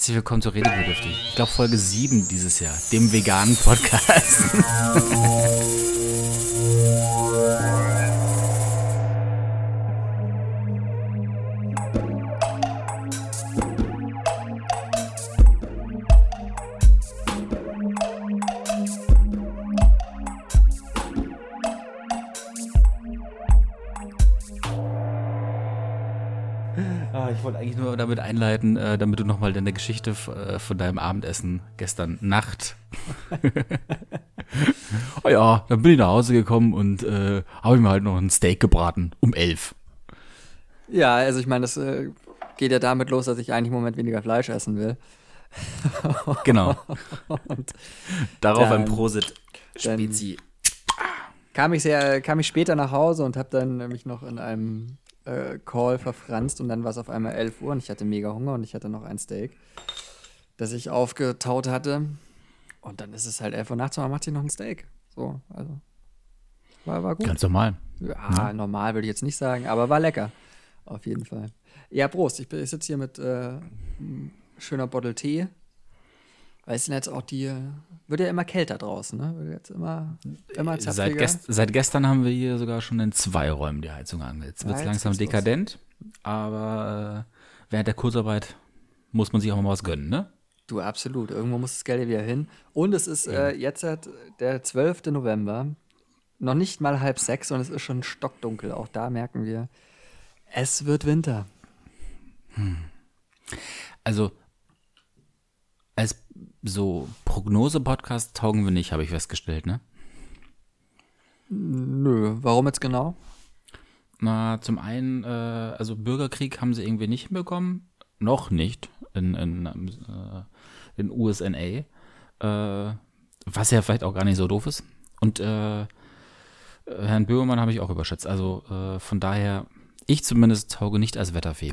Herzlich willkommen zu Redebedürftig. Ich glaube Folge 7 dieses Jahr, dem veganen Podcast. einleiten, äh, damit du nochmal deine Geschichte äh, von deinem Abendessen gestern Nacht. oh ja, dann bin ich nach Hause gekommen und äh, habe mir halt noch ein Steak gebraten um elf. Ja, also ich meine, das äh, geht ja damit los, dass ich eigentlich im Moment weniger Fleisch essen will. Genau. Und Darauf Dann- ein Prosit. Spezi. kam ich sehr, kam ich später nach Hause und habe dann mich noch in einem äh, Call verfranst und dann war es auf einmal 11 Uhr und ich hatte mega Hunger und ich hatte noch ein Steak, das ich aufgetaut hatte. Und dann ist es halt 11 Uhr nachts und man macht sich noch ein Steak. So, also war, war gut. Ganz normal. Ja, normal würde ich jetzt nicht sagen, aber war lecker. Auf jeden Fall. Ja, Prost. Ich, ich sitze hier mit äh, schöner Bottle Tee. Weißt du, jetzt auch die, wird ja immer kälter draußen, ne? Wird jetzt immer, immer Seit, gest seit gestern haben wir hier sogar schon in zwei Räumen die Heizung an. Jetzt wird es Ja, langsam geht's los. dekadent, aber äh, während der Kurzarbeit muss man sich auch mal was gönnen, ne? Du, absolut. Irgendwo muss das Geld ja wieder hin. Und es ist äh, jetzt der 12. November. Noch nicht mal halb sechs und es ist schon stockdunkel. Auch da merken wir, es wird Winter. Also, als so Prognose-Podcast taugen wir nicht, habe ich festgestellt, ne? Nö, warum jetzt genau? Na, zum einen, äh, also Bürgerkrieg haben sie irgendwie nicht hinbekommen. Noch nicht in, in, äh, in USNA. Äh, was ja vielleicht auch gar nicht so doof ist. Und äh, Herrn Böhmermann habe ich auch überschätzt. Also äh, von daher, ich zumindest tauge nicht als Wetterfee.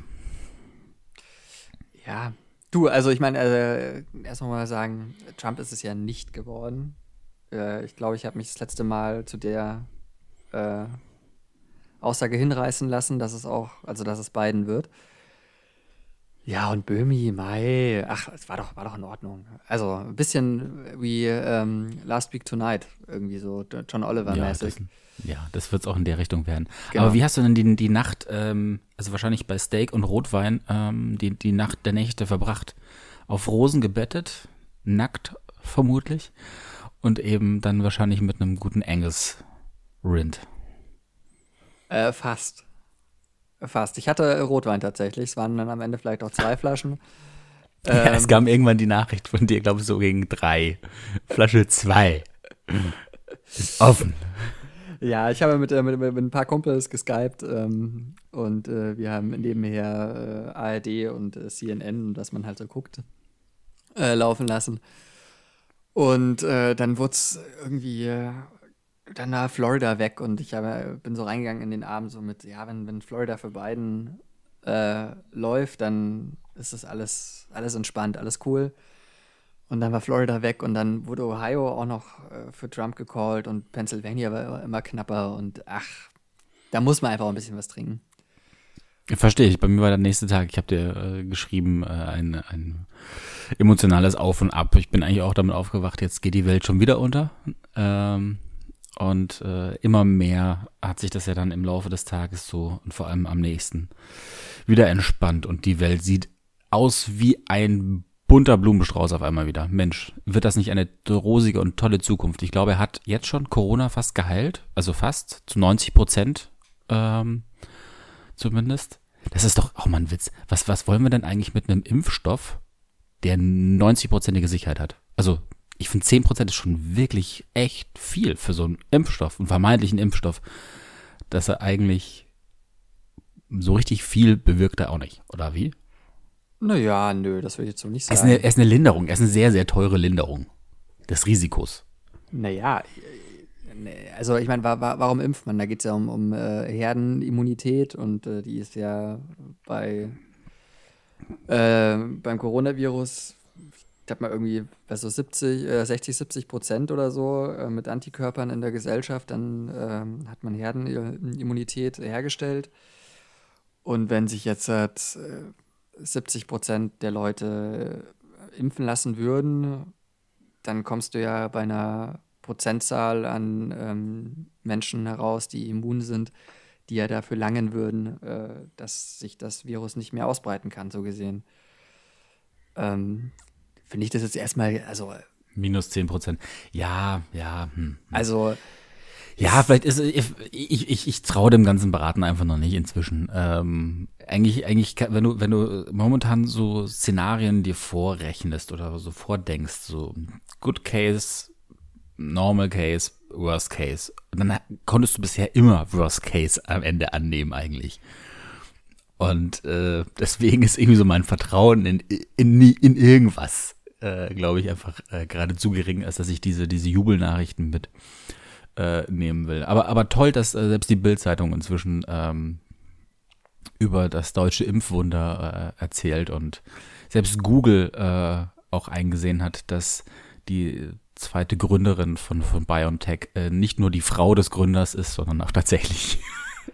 Ja, du, also ich meine, äh, erst mal sagen, Trump ist es ja nicht geworden. Äh, ich glaube, ich habe mich das letzte Mal zu der äh, Aussage hinreißen lassen, dass es auch, also dass es Biden wird. Ja, und Böhmi, Mai, ach, es war doch, war doch in Ordnung. Also ein bisschen wie ähm, Last Week Tonight, irgendwie so John Ja, Oliver-mäßig. das, ja, das wird es auch in der Richtung werden. Genau. Aber wie hast du denn die, die Nacht, ähm, also wahrscheinlich bei Steak und Rotwein, ähm, die, die Nacht der Nächte verbracht? Auf Rosen gebettet, nackt vermutlich und eben dann wahrscheinlich mit einem guten Angus Rind. Äh, fast. Fast. Ich hatte Rotwein tatsächlich. Es waren dann am Ende vielleicht auch zwei Flaschen. ja, es Ähm, kam irgendwann die Nachricht von dir, glaube ich, so gegen drei. Flasche zwei. Ist offen. Ja, ich habe mit, äh, mit, mit ein paar Kumpels geskypt ähm, und äh, wir haben nebenher äh, ARD und äh, CNN, das man halt so guckt, äh, laufen lassen. Und äh, dann wurde es irgendwie dann nach Florida weg und ich habe, bin so reingegangen in den Abend so mit, ja, wenn, wenn Florida für Biden läuft, dann ist das alles, alles entspannt, alles cool. Und dann war Florida weg und dann wurde Ohio auch noch äh, für Trump gecallt und Pennsylvania war immer knapper und ach, da muss man einfach ein bisschen was trinken. Verstehe ich. Bei mir war der nächste Tag, ich habe dir äh, geschrieben, äh, ein, ein emotionales Auf und Ab. Ich bin eigentlich auch damit aufgewacht, jetzt geht die Welt schon wieder unter. Ähm, und äh, immer mehr hat sich das ja dann im Laufe des Tages so und vor allem am nächsten wieder entspannt. Und die Welt sieht aus wie ein bunter Blumenstrauß auf einmal wieder. Mensch, wird das nicht eine rosige und tolle Zukunft? Ich glaube, er hat jetzt schon Corona fast geheilt, also fast zu 90 Prozent. Ähm, zumindest. Das ist doch auch mal ein Witz. Was, was wollen wir denn eigentlich mit einem Impfstoff, der 90-prozentige Sicherheit hat? Also, ich finde 10% ist schon wirklich echt viel für so einen Impfstoff, einen vermeintlichen Impfstoff, dass er eigentlich so richtig viel bewirkt er auch nicht, oder wie? Naja, nö, das will ich jetzt so nicht Er ist, sagen. eine, er ist eine Linderung, er ist eine sehr, sehr teure Linderung des Risikos. Naja, äh, nee, also ich meine, wa wa warum impft man? Da geht es ja um, um äh, Herdenimmunität und äh, die ist ja bei äh, beim Coronavirus, ich habe mal irgendwie bei so 70, äh, 60, 70 Prozent oder so äh, mit Antikörpern in der Gesellschaft, dann ähm, hat man Herdenimmunität hergestellt. Und wenn sich jetzt halt, äh, 70 Prozent der Leute impfen lassen würden, dann kommst du ja bei einer Prozentzahl an ähm, Menschen heraus, die immun sind, die ja dafür langen würden, äh, dass sich das Virus nicht mehr ausbreiten kann, so gesehen. Ähm, Finde ich das jetzt erstmal, also. Minus 10 Prozent. Ja, ja. Hm. hm. Also. Ja, vielleicht ist ich, ich, ich, traue dem ganzen Beraten einfach noch nicht inzwischen. Ähm, eigentlich, eigentlich, wenn du, wenn du momentan so Szenarien dir vorrechnest oder so vordenkst, so Good Case, Normal Case, Worst Case, dann konntest du bisher immer Worst Case am Ende annehmen eigentlich. Und äh, deswegen ist irgendwie so mein Vertrauen in, in, in irgendwas, äh, glaube ich, einfach äh, gerade zu gering, als dass ich diese, diese Jubelnachrichten mit äh, nehmen will. Aber, aber toll, dass äh, selbst die Bildzeitung inzwischen ähm, über das deutsche Impfwunder äh, erzählt und selbst Google äh, auch eingesehen hat, dass die zweite Gründerin von, von BioNTech äh, nicht nur die Frau des Gründers ist, sondern auch tatsächlich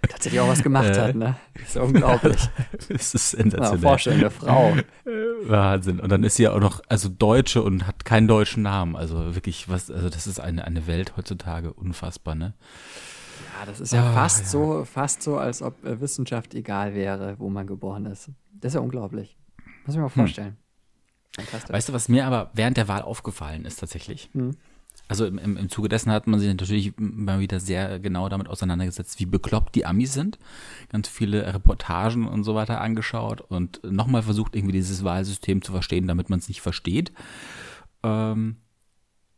tatsächlich auch was gemacht hat, ne? Das ist unglaublich. das ist sensationell. Ja, vorstellen, eine Frau. Wahnsinn. Und dann ist sie ja auch noch, also Deutsche und hat keinen deutschen Namen. Also wirklich, was, also das ist eine, eine Welt heutzutage unfassbar, ne? Ja, das ist ja ah, fast ja. so, fast so, als ob äh, Wissenschaft egal wäre, wo man geboren ist. Das ist ja unglaublich. Muss ich mir mal hm. vorstellen. Hm. Weißt du, was mir aber während der Wahl aufgefallen ist tatsächlich? Hm also im, im, im Zuge dessen hat man sich natürlich mal wieder sehr genau damit auseinandergesetzt, wie bekloppt die Amis sind. Ganz viele Reportagen und so weiter angeschaut und nochmal versucht, irgendwie dieses Wahlsystem zu verstehen, damit man es nicht versteht. Ähm,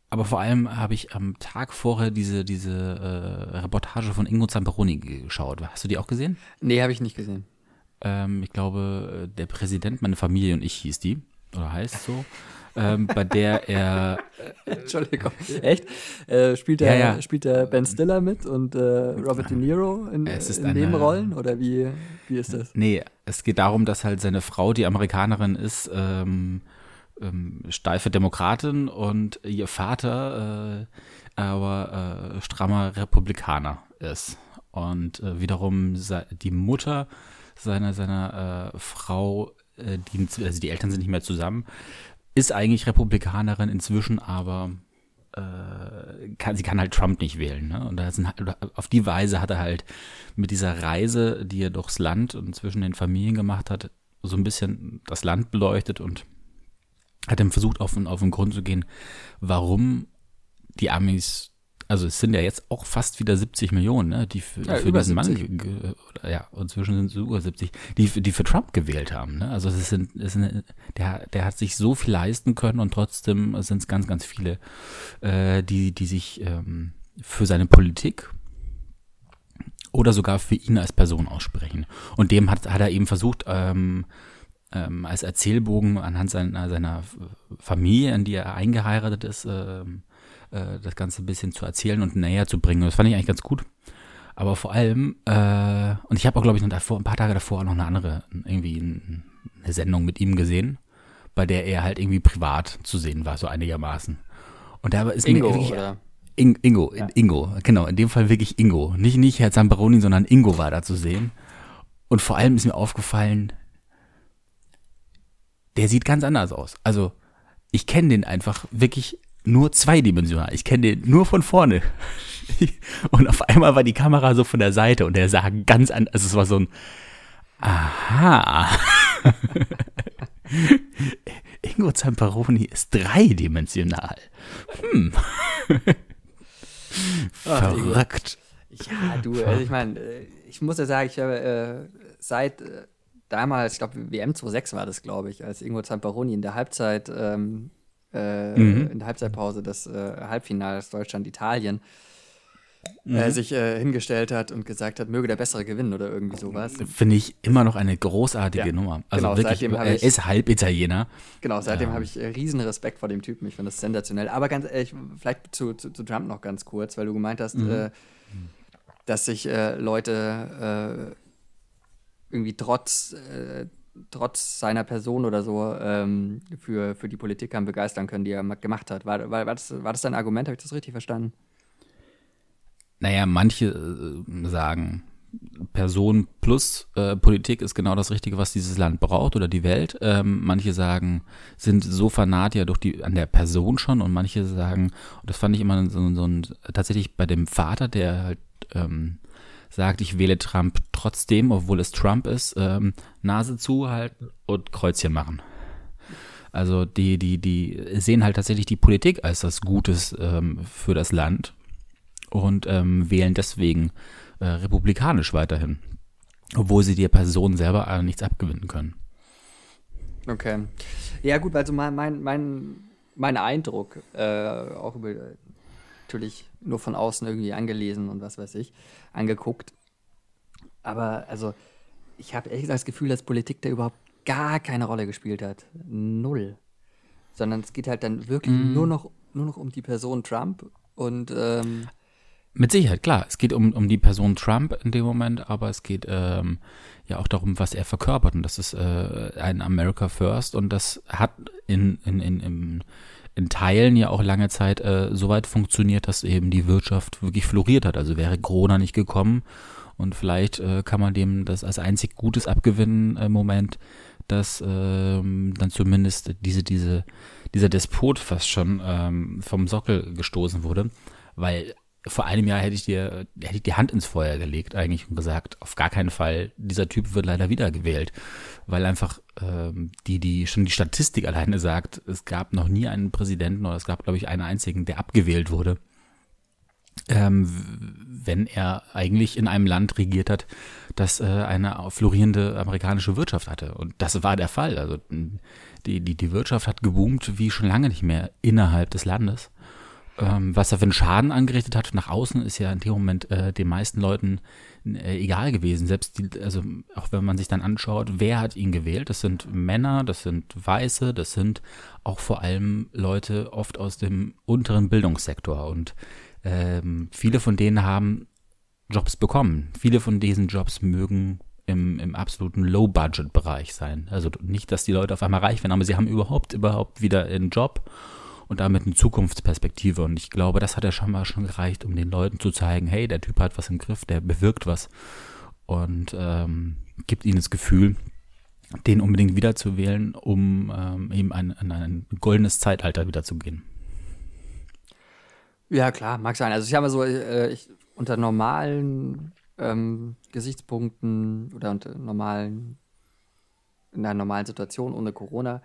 aber vor allem habe ich am Tag vorher diese, diese äh, Reportage von Ingo Zamperoni geschaut. Hast du die auch gesehen? Nee, habe ich nicht gesehen. Ähm, ich glaube, der Präsident, meine Familie und ich hieß die. Oder heißt so ähm, bei der er. Entschuldigung, echt? Äh, spielt, der, ja, ja. spielt der Ben Stiller mit und äh, Robert De Niro in, in Nebenrollen? Oder wie, wie ist das? Nee, es geht darum, dass halt seine Frau, die Amerikanerin ist, ähm, ähm, steife Demokratin und ihr Vater äh, aber äh, strammer Republikaner ist. Und äh, wiederum die Mutter seiner, seiner äh, Frau, äh, die, also die Eltern sind nicht mehr zusammen, ist eigentlich Republikanerin inzwischen, aber äh, kann, sie kann halt Trump nicht wählen. Ne? Und sind, auf die Weise hat er halt mit dieser Reise, die er durchs Land und zwischen den Familien gemacht hat, so ein bisschen das Land beleuchtet und hat dann versucht, auf, auf den Grund zu gehen, warum die Amis also es sind ja jetzt auch fast wieder 70 Millionen, ne, die für, ja, für diesen 70. Mann, ja, inzwischen sind es über 70, die, die für Trump gewählt haben. Ne? Also es sind, es sind, der, der hat sich so viel leisten können und trotzdem sind es ganz, ganz viele, äh, die, die sich ähm, für seine Politik oder sogar für ihn als Person aussprechen. Und dem hat, hat er eben versucht, ähm, ähm, als Erzählbogen anhand seiner, seiner Familie, in die er eingeheiratet ist, ähm, äh, das Ganze ein bisschen zu erzählen und näher zu bringen. Das fand ich eigentlich ganz gut. Aber vor allem, äh, und ich habe auch, glaube ich, noch davor, ein paar Tage davor noch eine andere, irgendwie eine Sendung mit ihm gesehen, bei der er halt irgendwie privat zu sehen war, so einigermaßen. Und da ist Ingo, mir wirklich, oder? In, Ingo, ja. Ingo, genau, in dem Fall wirklich Ingo. Nicht, nicht Herr Zamperoni, sondern Ingo war da zu sehen. Und vor allem ist mir aufgefallen, der sieht ganz anders aus. Also, ich kenne den einfach wirklich nur zweidimensional. Ich kenne den nur von vorne. Und auf einmal war die Kamera so von der Seite und er sah ganz anders. Also es war so ein Aha. Ingo Zamperoni ist dreidimensional. Hm. Verrückt. Ja, du, also ich meine, äh, ich muss ja sagen, ich habe äh, seit äh, damals, ich glaube, WM 26 war das, glaube ich, als Ingo Zamperoni in der Halbzeit ähm, äh, mhm. in der Halbzeitpause des äh, Halbfinals Deutschland-Italien äh, mhm. sich äh, hingestellt hat und gesagt hat, möge der Bessere gewinnen oder irgendwie sowas. Finde ich immer noch eine großartige ja. Nummer. Also genau, wirklich, er ist halb Italiener. Genau, seitdem ähm. habe ich äh, riesen Respekt vor dem Typen. Ich finde das sensationell. Aber ganz ehrlich, vielleicht zu, zu, zu, Trump noch ganz kurz, weil du gemeint hast, mhm. äh, dass sich äh, Leute äh, irgendwie trotz trotz seiner Person oder so ähm, für, für die Politik haben begeistern können, die er gemacht hat. War, war, war, das, war das dein Argument? Habe ich das richtig verstanden? Naja, manche äh, sagen, Person plus äh, Politik ist genau das Richtige, was dieses Land braucht oder die Welt. Ähm, manche sagen, sind so Fanatier durch die, an der Person schon und manche sagen, und das fand ich immer so, so ein, tatsächlich bei dem Vater, der halt ähm, sagt, ich wähle Trump trotzdem, obwohl es Trump ist, ähm, Nase zuhalten und Kreuzchen machen. Also die, die, die sehen halt tatsächlich die Politik als das Gutes ähm, für das Land und ähm, wählen deswegen äh, republikanisch weiterhin, obwohl sie der Person selber äh, nichts abgewinnen können. Okay. Ja, gut, also mein, mein, mein, Eindruck, äh, auch über natürlich nur von außen irgendwie angelesen und was weiß ich, angeguckt. Aber also, ich habe ehrlich gesagt das Gefühl, dass Politik da überhaupt gar keine Rolle gespielt hat. Null. Sondern es geht halt dann wirklich mm. nur, noch, nur noch um die Person Trump und ähm, mit Sicherheit, klar. Es geht um, um die Person Trump in dem Moment, aber es geht ähm, ja auch darum, was er verkörpert. Und das ist äh, ein America First. Und das hat in, in, in, in, in Teilen ja auch lange Zeit äh, so weit funktioniert, dass eben die Wirtschaft wirklich floriert hat. Also wäre Corona nicht gekommen und vielleicht äh, kann man dem das als einzig Gutes abgewinnen im Moment, dass ähm, dann zumindest diese, diese, dieser Despot fast schon ähm, vom Sockel gestoßen wurde. Weil vor einem Jahr hätte ich dir, hätte ich die Hand ins Feuer gelegt eigentlich und gesagt, auf gar keinen Fall, dieser Typ wird leider wiedergewählt. Weil einfach ähm, die, die, schon die Statistik alleine sagt, es gab noch nie einen Präsidenten oder es gab, glaube ich, einen einzigen, der abgewählt wurde. Ähm, wenn er eigentlich in einem Land regiert hat, das äh, eine florierende amerikanische Wirtschaft hatte. Und das war der Fall. Also die, die, die Wirtschaft hat geboomt wie schon lange nicht mehr innerhalb des Landes. Ähm, was er für einen Schaden angerichtet hat nach außen, ist ja in dem Moment äh, den meisten Leuten äh, egal gewesen. Selbst die, also auch wenn man sich dann anschaut, wer hat ihn gewählt? Das sind Männer, das sind Weiße, das sind auch vor allem Leute oft aus dem unteren Bildungssektor. Und ähm, viele von denen haben Jobs bekommen. Viele von diesen Jobs mögen im, im absoluten Low-Budget-Bereich sein. Also nicht, dass die Leute auf einmal reich werden, aber sie haben überhaupt, überhaupt wieder einen Job und damit eine Zukunftsperspektive. Und ich glaube, das hat ja schon mal schon gereicht, um den Leuten zu zeigen, hey, der Typ hat was im Griff, der bewirkt was und ähm, gibt ihnen das Gefühl, den unbedingt wiederzuwählen, um ähm, eben ein, ein, ein goldenes Zeitalter wiederzugehen. Ja, klar, mag sein. Also ich habe so, äh, ich, unter normalen ähm, Gesichtspunkten oder unter normalen, in einer normalen Situation ohne Corona,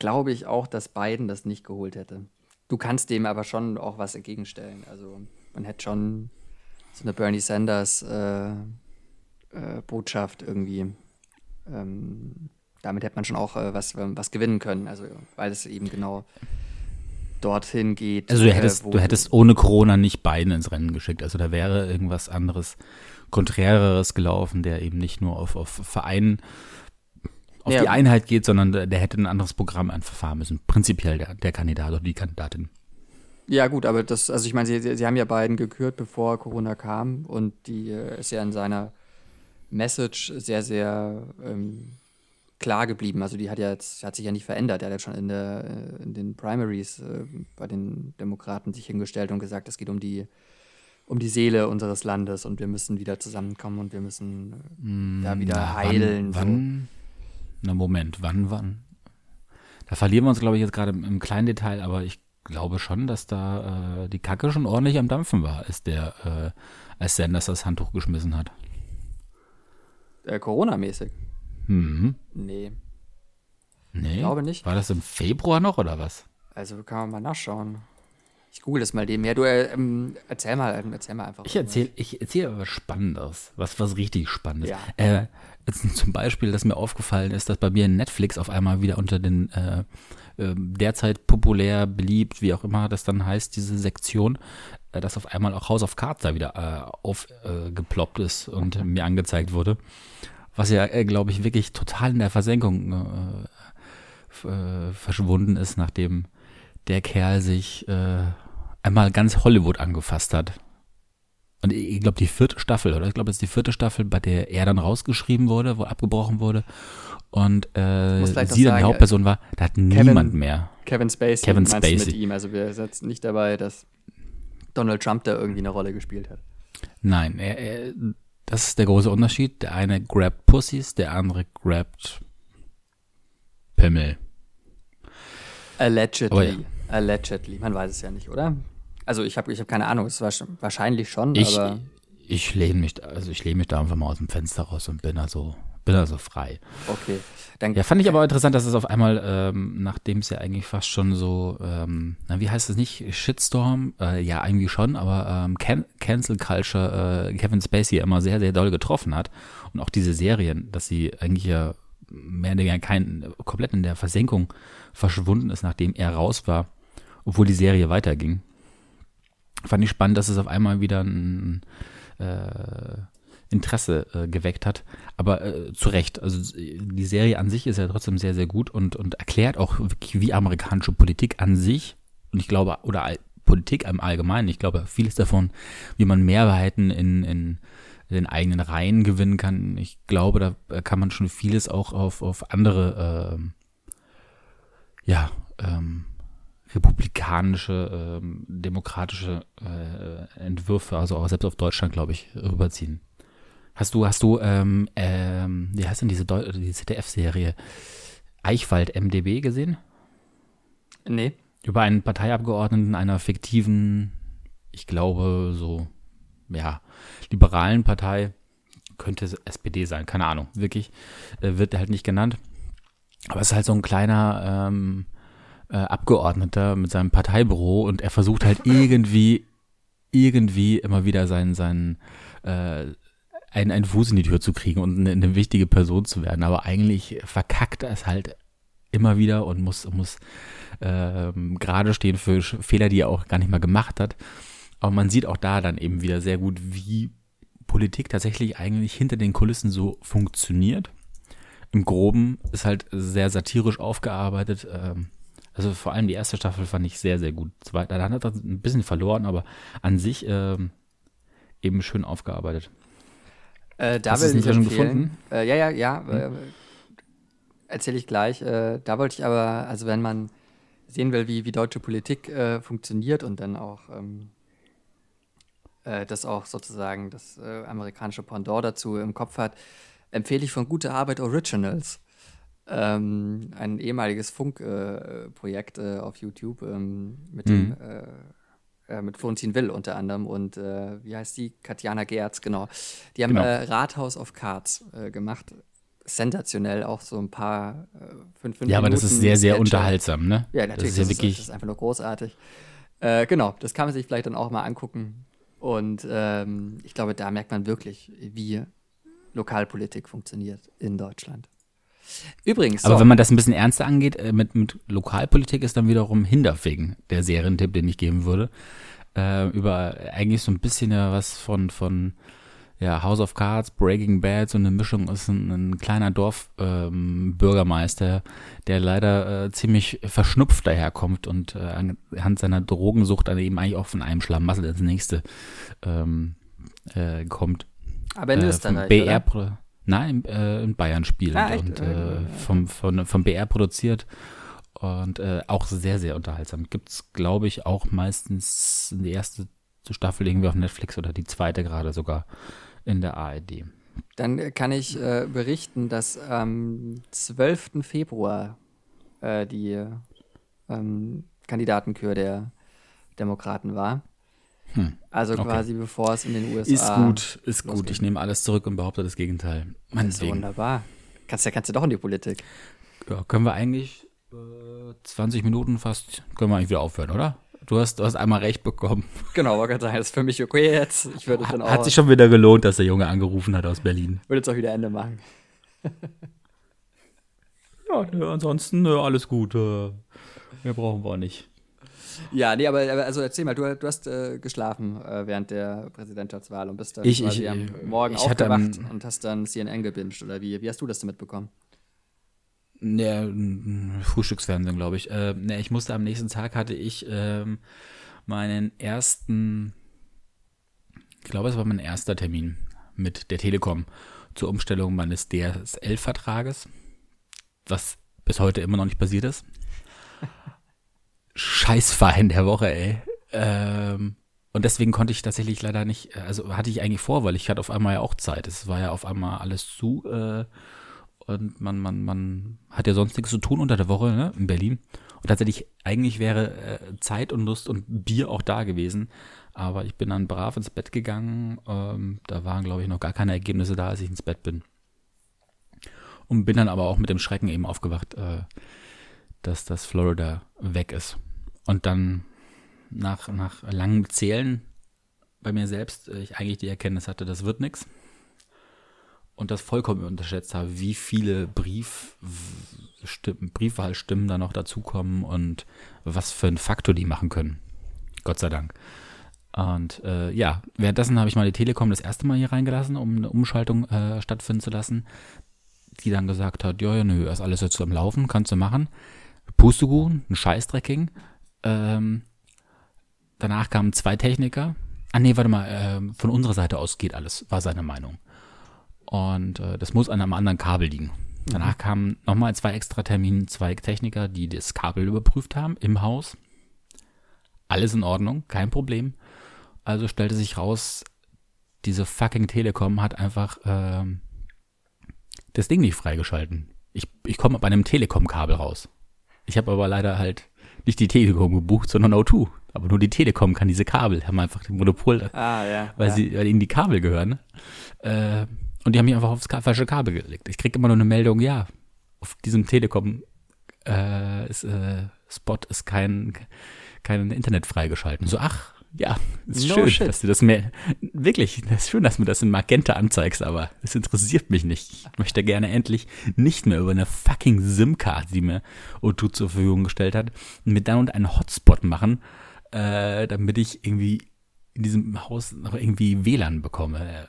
glaube ich auch, dass Biden das nicht geholt hätte. Du kannst dem aber schon auch was entgegenstellen. Also man hätte schon so eine Bernie Sanders äh, äh, Botschaft irgendwie. Ähm, damit hätte man schon auch äh, was, was gewinnen können. Also weil es eben genau dorthin geht. Also du hättest, du hättest ohne Corona nicht Biden ins Rennen geschickt. Also da wäre irgendwas anderes, konträreres gelaufen, der eben nicht nur auf, auf Vereinen auf ja. die Einheit geht, sondern der, der hätte ein anderes Programm einfach fahren müssen. Prinzipiell der, der Kandidat oder die Kandidatin. Ja, gut, aber das, also ich meine, sie, sie haben ja beiden gekürt, bevor Corona kam und die äh, ist ja in seiner Message sehr, sehr ähm, klar geblieben. Also die hat ja jetzt, hat sich ja nicht verändert. Er hat ja schon in, der, äh, in den Primaries äh, bei den Demokraten sich hingestellt und gesagt, es geht um die, um die Seele unseres Landes und wir müssen wieder zusammenkommen und wir müssen mm, da wieder heilen. Wann, so. wann, na Moment, wann, wann? Da verlieren wir uns, glaube ich, jetzt gerade im, im kleinen Detail, aber ich glaube schon, dass da äh, die Kacke schon ordentlich am Dampfen war, als der, äh, als Sanders das Handtuch geschmissen hat. Äh, Corona-mäßig? Mhm. Nee. Nee? Ich glaube nicht. War das im Februar noch oder was? Also kann man mal nachschauen. Ich google das mal dem her. Du äh, ähm, erzähl mal, ähm, erzähl mal einfach. Ich erzähle ich erzähl was Spannendes, was, was richtig Spannendes. Ja. Äh, zum Beispiel, dass mir aufgefallen ist, dass bei mir Netflix auf einmal wieder unter den äh, äh, derzeit populär, beliebt, wie auch immer das dann heißt, diese Sektion, äh, dass auf einmal auch House of Cards da wieder äh, aufgeploppt ist und mir angezeigt wurde. Was ja, äh, glaube ich, wirklich total in der Versenkung äh, verschwunden ist, nachdem der Kerl sich einmal ganz Hollywood angefasst hat und ich glaube die vierte Staffel, oder? Ich glaube, das ist die vierte Staffel, bei der er dann rausgeschrieben wurde, wo abgebrochen wurde. Und äh, sie dann sagen, die Hauptperson war, da hat Kevin, niemand mehr. Kevin Spacey, Kevin Spacey. mit ihm. Also wir setzen nicht dabei, dass Donald Trump da irgendwie eine Rolle gespielt hat. Nein, er, er, Das ist der große Unterschied. Der eine grabt Pussys, der andere grabt Pimmel. Allegedly. Ja. Allegedly. Man weiß es ja nicht, oder? Also ich habe ich hab keine Ahnung. Es war wahrscheinlich schon, ich, aber. Ich lehne mich, also ich lehne mich da einfach mal aus dem Fenster raus und bin also, bin also frei. Okay. Dann, ja, fand ich aber interessant, dass es auf einmal, ähm, nachdem es ja eigentlich fast schon so, ähm, na, wie heißt es nicht, Shitstorm, äh, ja, eigentlich schon, aber ähm, Can Cancel Culture äh, Kevin Spacey immer sehr, sehr doll getroffen hat. Und auch diese Serien, dass sie eigentlich ja mehr oder weniger kein, komplett in der Versenkung verschwunden ist, nachdem er raus war, obwohl die Serie weiterging. Fand ich spannend, dass es auf einmal wieder ein äh, Interesse äh, geweckt hat. Aber äh, zu Recht. Also die Serie an sich ist ja trotzdem sehr, sehr gut und, und erklärt auch wirklich, wie amerikanische Politik an sich und ich glaube, oder Politik im Allgemeinen, ich glaube, vieles davon, wie man Mehrheiten in, in den eigenen Reihen gewinnen kann. Ich glaube, da kann man schon vieles auch auf, auf andere, ähm, ja, ähm, republikanische, ähm, demokratische äh, Entwürfe, also auch selbst auf Deutschland, glaube ich, rüberziehen. Hast du, hast du, ähm, ähm, wie heißt denn diese, die ZDF-Serie Eichwald MDB gesehen? Nee. Über einen Parteiabgeordneten einer fiktiven, ich glaube, so, ja, liberalen Partei, könnte SPD sein, keine Ahnung, wirklich, äh, wird halt nicht genannt. Aber es ist halt so ein kleiner ähm, äh, Abgeordneter mit seinem Parteibüro und er versucht halt irgendwie, irgendwie immer wieder seinen, seinen, äh, einen, einen Fuß in die Tür zu kriegen und eine, eine wichtige Person zu werden. Aber eigentlich verkackt er es halt immer wieder und muss, muss ähm, gerade stehen für Fehler, die er auch gar nicht mal gemacht hat. Aber man sieht auch da dann eben wieder sehr gut, wie Politik tatsächlich eigentlich hinter den Kulissen so funktioniert. Im Groben ist halt sehr satirisch aufgearbeitet. Ähm, also vor allem die erste Staffel fand ich sehr, sehr gut. Dann hat er ein bisschen verloren, aber an sich ähm, eben schön aufgearbeitet. Äh, da Hast du es nicht schon gefunden? Äh, ja, ja, ja. Hm. Äh, Erzähle ich gleich. Äh, da wollte ich aber, also wenn man sehen will, wie, wie deutsche Politik äh, funktioniert und dann auch ähm, äh, das auch sozusagen das amerikanische Pendant dazu im Kopf hat, empfehle ich von Gute Arbeit Originals. Ähm, ein ehemaliges Funkprojekt äh, äh, auf YouTube ähm, mit mhm. dem äh, äh, mit Florentin Will unter anderem und wie heißt die? Katjana Gerz, genau. Die haben genau. Rathaus of Cards gemacht sensationell, auch so ein paar äh, fünf, fünf Ja, aber das ist sehr, sehr unterhaltsam, ne? Ja, natürlich. Das ist, ja wirklich das ist einfach nur großartig. Äh, genau, das kann man sich vielleicht dann auch mal angucken. Und ähm, ich glaube, da merkt man wirklich, wie Lokalpolitik funktioniert in Deutschland. Übrigens. Aber so. wenn man das ein bisschen ernster angeht, äh, mit, mit Lokalpolitik ist dann wiederum Hinterfegen der Serientipp, den ich geben würde. Äh, über eigentlich so ein bisschen ja was von, von ja, House of Cards, Breaking Bad, so eine Mischung ist ein, ein kleiner Dorfbürgermeister, ähm, der leider äh, ziemlich verschnupft daherkommt und äh, anhand seiner Drogensucht dann eben eigentlich auch von einem Schlamassel ins nächste ähm, äh, kommt. Aber in äh, Österreich, BR oder? Nein, äh, in Bayern spielt ah, und äh, vom, von, vom BR produziert und äh, auch sehr, sehr unterhaltsam. Gibt's, glaube ich, auch meistens die erste Staffel irgendwie auf Netflix oder die zweite gerade sogar in der ARD. Dann kann ich äh, berichten, dass am 12. Februar äh, die ähm, Kandidatenkür der Demokraten war. Hm. Also okay. quasi bevor es in den USA. Ist gut, ist losgeht. gut. Ich nehme alles zurück und behaupte das Gegenteil. Das ist wunderbar. Kannst ja, kannst du doch in die Politik. Ja, können wir eigentlich äh, 20 Minuten fast, können wir eigentlich wieder aufhören, oder? Du hast, du hast einmal recht bekommen. Genau, wollte gerade sagen, das ist für mich okay jetzt. Ich würde dann auch. Hat sich schon wieder gelohnt, dass der Junge angerufen hat aus Berlin. Würde jetzt auch wieder Ende machen. ja, ne, ansonsten ne, alles gut. Mehr brauchen wir nicht. Ja, nee, aber also erzähl mal, du, du hast äh, geschlafen äh, während der Präsidentschaftswahl und bist dann ich, quasi ich, am Morgen ich aufgewacht hatte, und hast dann CNN gebinged oder wie? Wie hast du das denn mitbekommen? Ne, Frühstücksfernsehen, glaube ich. Äh, ne, ich musste am nächsten Tag hatte ich ähm, meinen ersten, ich glaube, es war mein erster Termin mit der Telekom zur Umstellung meines DSL-Vertrages, was bis heute immer noch nicht passiert ist. Scheißverein der Woche, ey. Ähm, und deswegen konnte ich tatsächlich leider nicht, also hatte ich eigentlich vor, weil ich hatte auf einmal ja auch Zeit. Es war ja auf einmal alles zu äh, und man, man, man hat ja sonst nichts zu tun unter der Woche ne, in Berlin. Und tatsächlich, eigentlich wäre äh, Zeit und Lust und Bier auch da gewesen. Aber ich bin dann brav ins Bett gegangen. Ähm, da waren, glaube ich, noch gar keine Ergebnisse da, als ich ins Bett bin. Und bin dann aber auch mit dem Schrecken eben aufgewacht, äh, dass das Florida weg ist. Und dann nach, nach langem Zählen bei mir selbst äh, ich eigentlich die Erkenntnis hatte, das wird nichts. Und das vollkommen unterschätzt habe, wie viele Brief, Briefwahlstimmen da noch dazukommen und was für einen Faktor die machen können. Gott sei Dank. Und äh, ja, währenddessen habe ich mal die Telekom das erste Mal hier reingelassen, um eine Umschaltung äh, stattfinden zu lassen. Die dann gesagt hat, ja, ja, nö, ist alles jetzt am Laufen, kannst du machen. Pustekuchen, ein Scheißdrecking. Ähm, Danach kamen zwei Techniker. Ah nee, warte mal, äh, von unserer Seite aus geht alles, war seine Meinung. Und äh, das muss an einem anderen Kabel liegen. Danach mhm. kamen nochmal zwei extra Termine, zwei Techniker, die das Kabel überprüft haben im Haus. Alles in Ordnung, kein Problem. Also stellte sich raus, diese fucking Telekom hat einfach äh, das Ding nicht freigeschalten. Ich, ich komme bei einem Telekom-Kabel raus. Ich habe aber leider halt nicht die Telekom gebucht, sondern O2. Aber nur die Telekom kann diese Kabel, haben einfach ein Monopol, ah, ja, weil ja. sie weil ihnen die Kabel gehören. Äh, und die haben mich einfach aufs falsche Kabel gelegt. Ich kriege immer nur eine Meldung, ja, auf diesem Telekom äh, ist, äh, Spot ist kein, kein Internet freigeschalten. So, ach, ja, ist no schön, shit. dass du das mehr, wirklich, das ist schön, dass du das in Magenta anzeigst, aber es interessiert mich nicht. Ich möchte gerne endlich nicht mehr über eine fucking SIM-Card, die mir O2 zur Verfügung gestellt hat, mit dann und einen Hotspot machen, äh, damit ich irgendwie in diesem Haus noch irgendwie WLAN bekomme.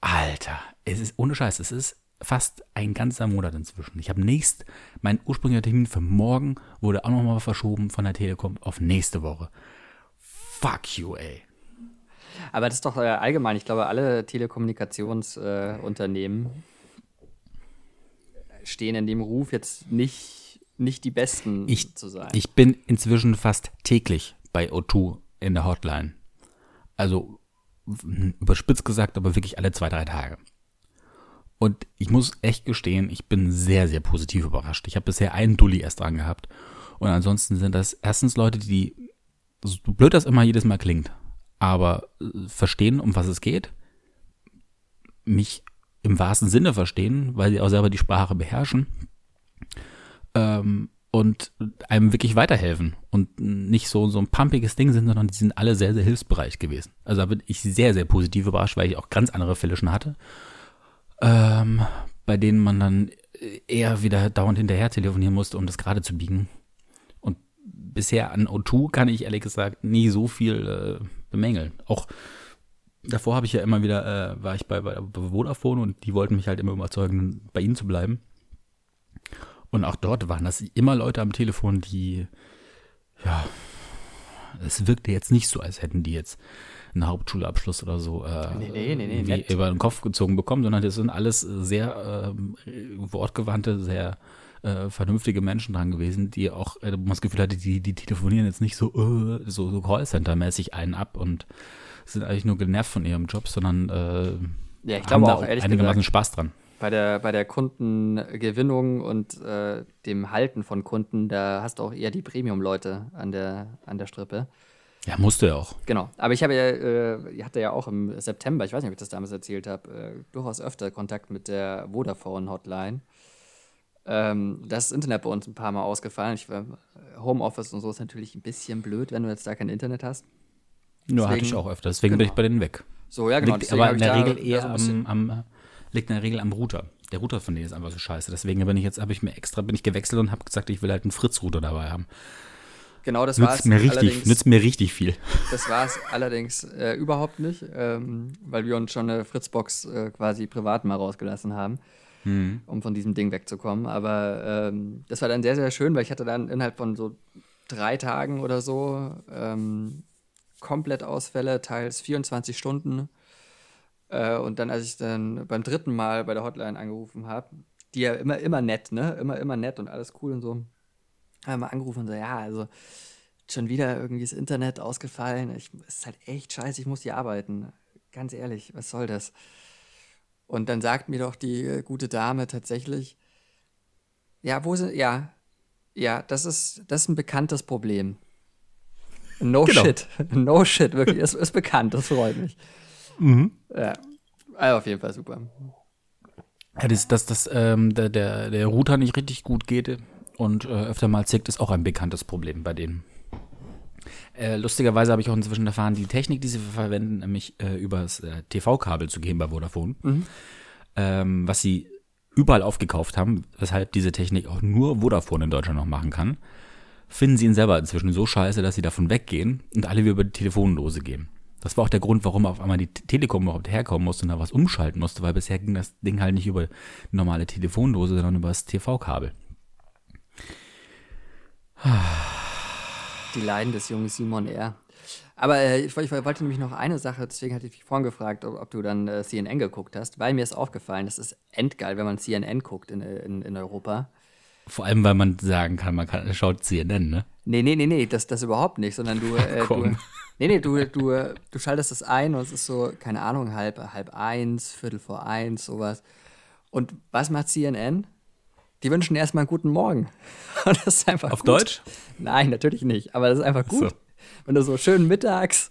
Alter, es ist ohne Scheiß, es ist fast ein ganzer Monat inzwischen. Ich habe nächst, mein ursprünglicher Termin für morgen wurde auch nochmal verschoben von der Telekom auf nächste Woche. Fuck you, ey. Aber das ist doch äh, allgemein, ich glaube, alle Telekommunikationsunternehmen äh, stehen in dem Ruf, jetzt nicht, nicht die besten ich, zu sein. Ich bin inzwischen fast täglich bei O2 in der Hotline. Also überspitzt gesagt, aber wirklich alle zwei, drei Tage. Und ich muss echt gestehen, ich bin sehr, sehr positiv überrascht. Ich habe bisher einen Dulli erst dran gehabt. Und ansonsten sind das erstens Leute, die so blöd das immer jedes Mal klingt, aber äh, verstehen, um was es geht, mich im wahrsten Sinne verstehen, weil sie auch selber die Sprache beherrschen ähm, und einem wirklich weiterhelfen und nicht so, so ein pumpiges Ding sind, sondern die sind alle sehr, sehr hilfsbereit gewesen. Also da bin ich sehr, sehr positiv überrascht, weil ich auch ganz andere Fälle schon hatte, ähm, bei denen man dann eher wieder dauernd hinterher telefonieren musste, um das gerade zu biegen bisher an O2 kann ich ehrlich gesagt nie so viel äh, bemängeln. Auch davor habe ich ja immer wieder, äh, war ich bei, bei Vodafone und die wollten mich halt immer überzeugen, bei ihnen zu bleiben. Und auch dort waren das immer Leute am Telefon, die, ja, es wirkte jetzt nicht so, als hätten die jetzt einen Hauptschulabschluss oder so äh, nee, nee, nee, über den Kopf gezogen bekommen, sondern das sind alles sehr äh, wortgewandte, sehr äh, vernünftige Menschen dran gewesen, die auch, äh, man das Gefühl hatte, die, die telefonieren jetzt nicht so, äh, so, so Callcenter-mäßig einen ab und sind eigentlich nur genervt von ihrem Job, sondern äh, ja, ich haben da auch, einigermaßen Spaß dran. Bei der, bei der Kundengewinnung und äh, dem Halten von Kunden, da hast du auch eher die Premium-Leute an der, an der Strippe. Ja, musst du ja auch. Genau. Aber ich habe ja, äh, hatte ja auch im September, ich weiß nicht, ob ich das damals erzählt habe, äh, durchaus öfter Kontakt mit der Vodafone-Hotline. Ähm, das Internet bei uns ein paar Mal ausgefallen. Ich war, Homeoffice und so ist natürlich ein bisschen blöd, wenn du jetzt da kein Internet hast. Nur hatte ich auch öfter, deswegen genau. bin ich bei denen weg. So, ja, genau. Liegt aber in der Regel eher so am, am, liegt in der Regel am Router. Der Router von denen ist einfach so scheiße. Deswegen bin ich jetzt, habe ich mir extra, bin ich gewechselt und habe gesagt, ich will halt einen Fritz-Router dabei haben. Genau, das war es. Mir richtig, nützt mir richtig viel. Das war es allerdings äh, überhaupt nicht, ähm, weil wir uns schon eine Fritzbox äh, quasi privat mal rausgelassen haben mhm. um von diesem Ding wegzukommen. Aber ähm, das war dann sehr, sehr schön, weil ich hatte dann innerhalb von so drei Tagen oder so ähm, komplett Ausfälle, teils 24 Stunden. Äh, und dann, als ich dann beim dritten Mal bei der Hotline angerufen habe, die ja immer, immer nett, ne? Immer, immer nett und alles cool und so, haben wir angerufen und so, ja, also schon wieder irgendwie das Internet ausgefallen. Es ist halt echt scheiße, ich muss hier arbeiten. Ganz ehrlich, was soll das? Und dann sagt mir doch die äh, gute Dame tatsächlich, ja, wo sind, ja, ja, das ist, das ist ein bekanntes Problem. No genau. shit. No shit, wirklich. Es ist bekannt, das freut mich. Mhm. Ja. Also auf jeden Fall super. Ja, das, dass das, ähm, der, der, der Router nicht richtig gut geht und äh, öfter mal zickt, ist auch ein bekanntes Problem bei denen. Äh, lustigerweise habe ich auch inzwischen erfahren, die Technik, die sie verwenden, nämlich äh, übers äh, TV-Kabel zu gehen bei Vodafone, mhm. ähm, was sie überall aufgekauft haben, weshalb diese Technik auch nur Vodafone in Deutschland noch machen kann, finden sie ihn selber inzwischen so scheiße, dass sie davon weggehen und alle wieder über die Telefondose gehen. Das war auch der Grund, warum auf einmal die Telekom überhaupt herkommen musste und da was umschalten musste, weil bisher ging das Ding halt nicht über eine normale Telefondose, sondern über das TV-Kabel. Die Leiden des jungen Simon R. Aber äh, ich, ich, wollte nämlich noch eine Sache, deswegen hatte ich dich vorhin gefragt, ob, ob du dann äh, CNN geguckt hast, weil mir ist aufgefallen, das ist endgeil, wenn man CNN guckt in, in, in Europa. Vor allem, weil man sagen kann, man kann, schaut CNN, ne? Nee, nee, nee, nee, das, das überhaupt nicht, sondern du, äh, du Nee, nee, du, du, du schaltest das ein und es ist so, keine Ahnung, halb, halb eins, Viertel vor eins, sowas. Und was macht CNN? Die wünschen erstmal einen guten Morgen. Und das ist einfach Auf gut. Deutsch? Nein, natürlich nicht, aber das ist einfach gut. So. Wenn du so schön mittags,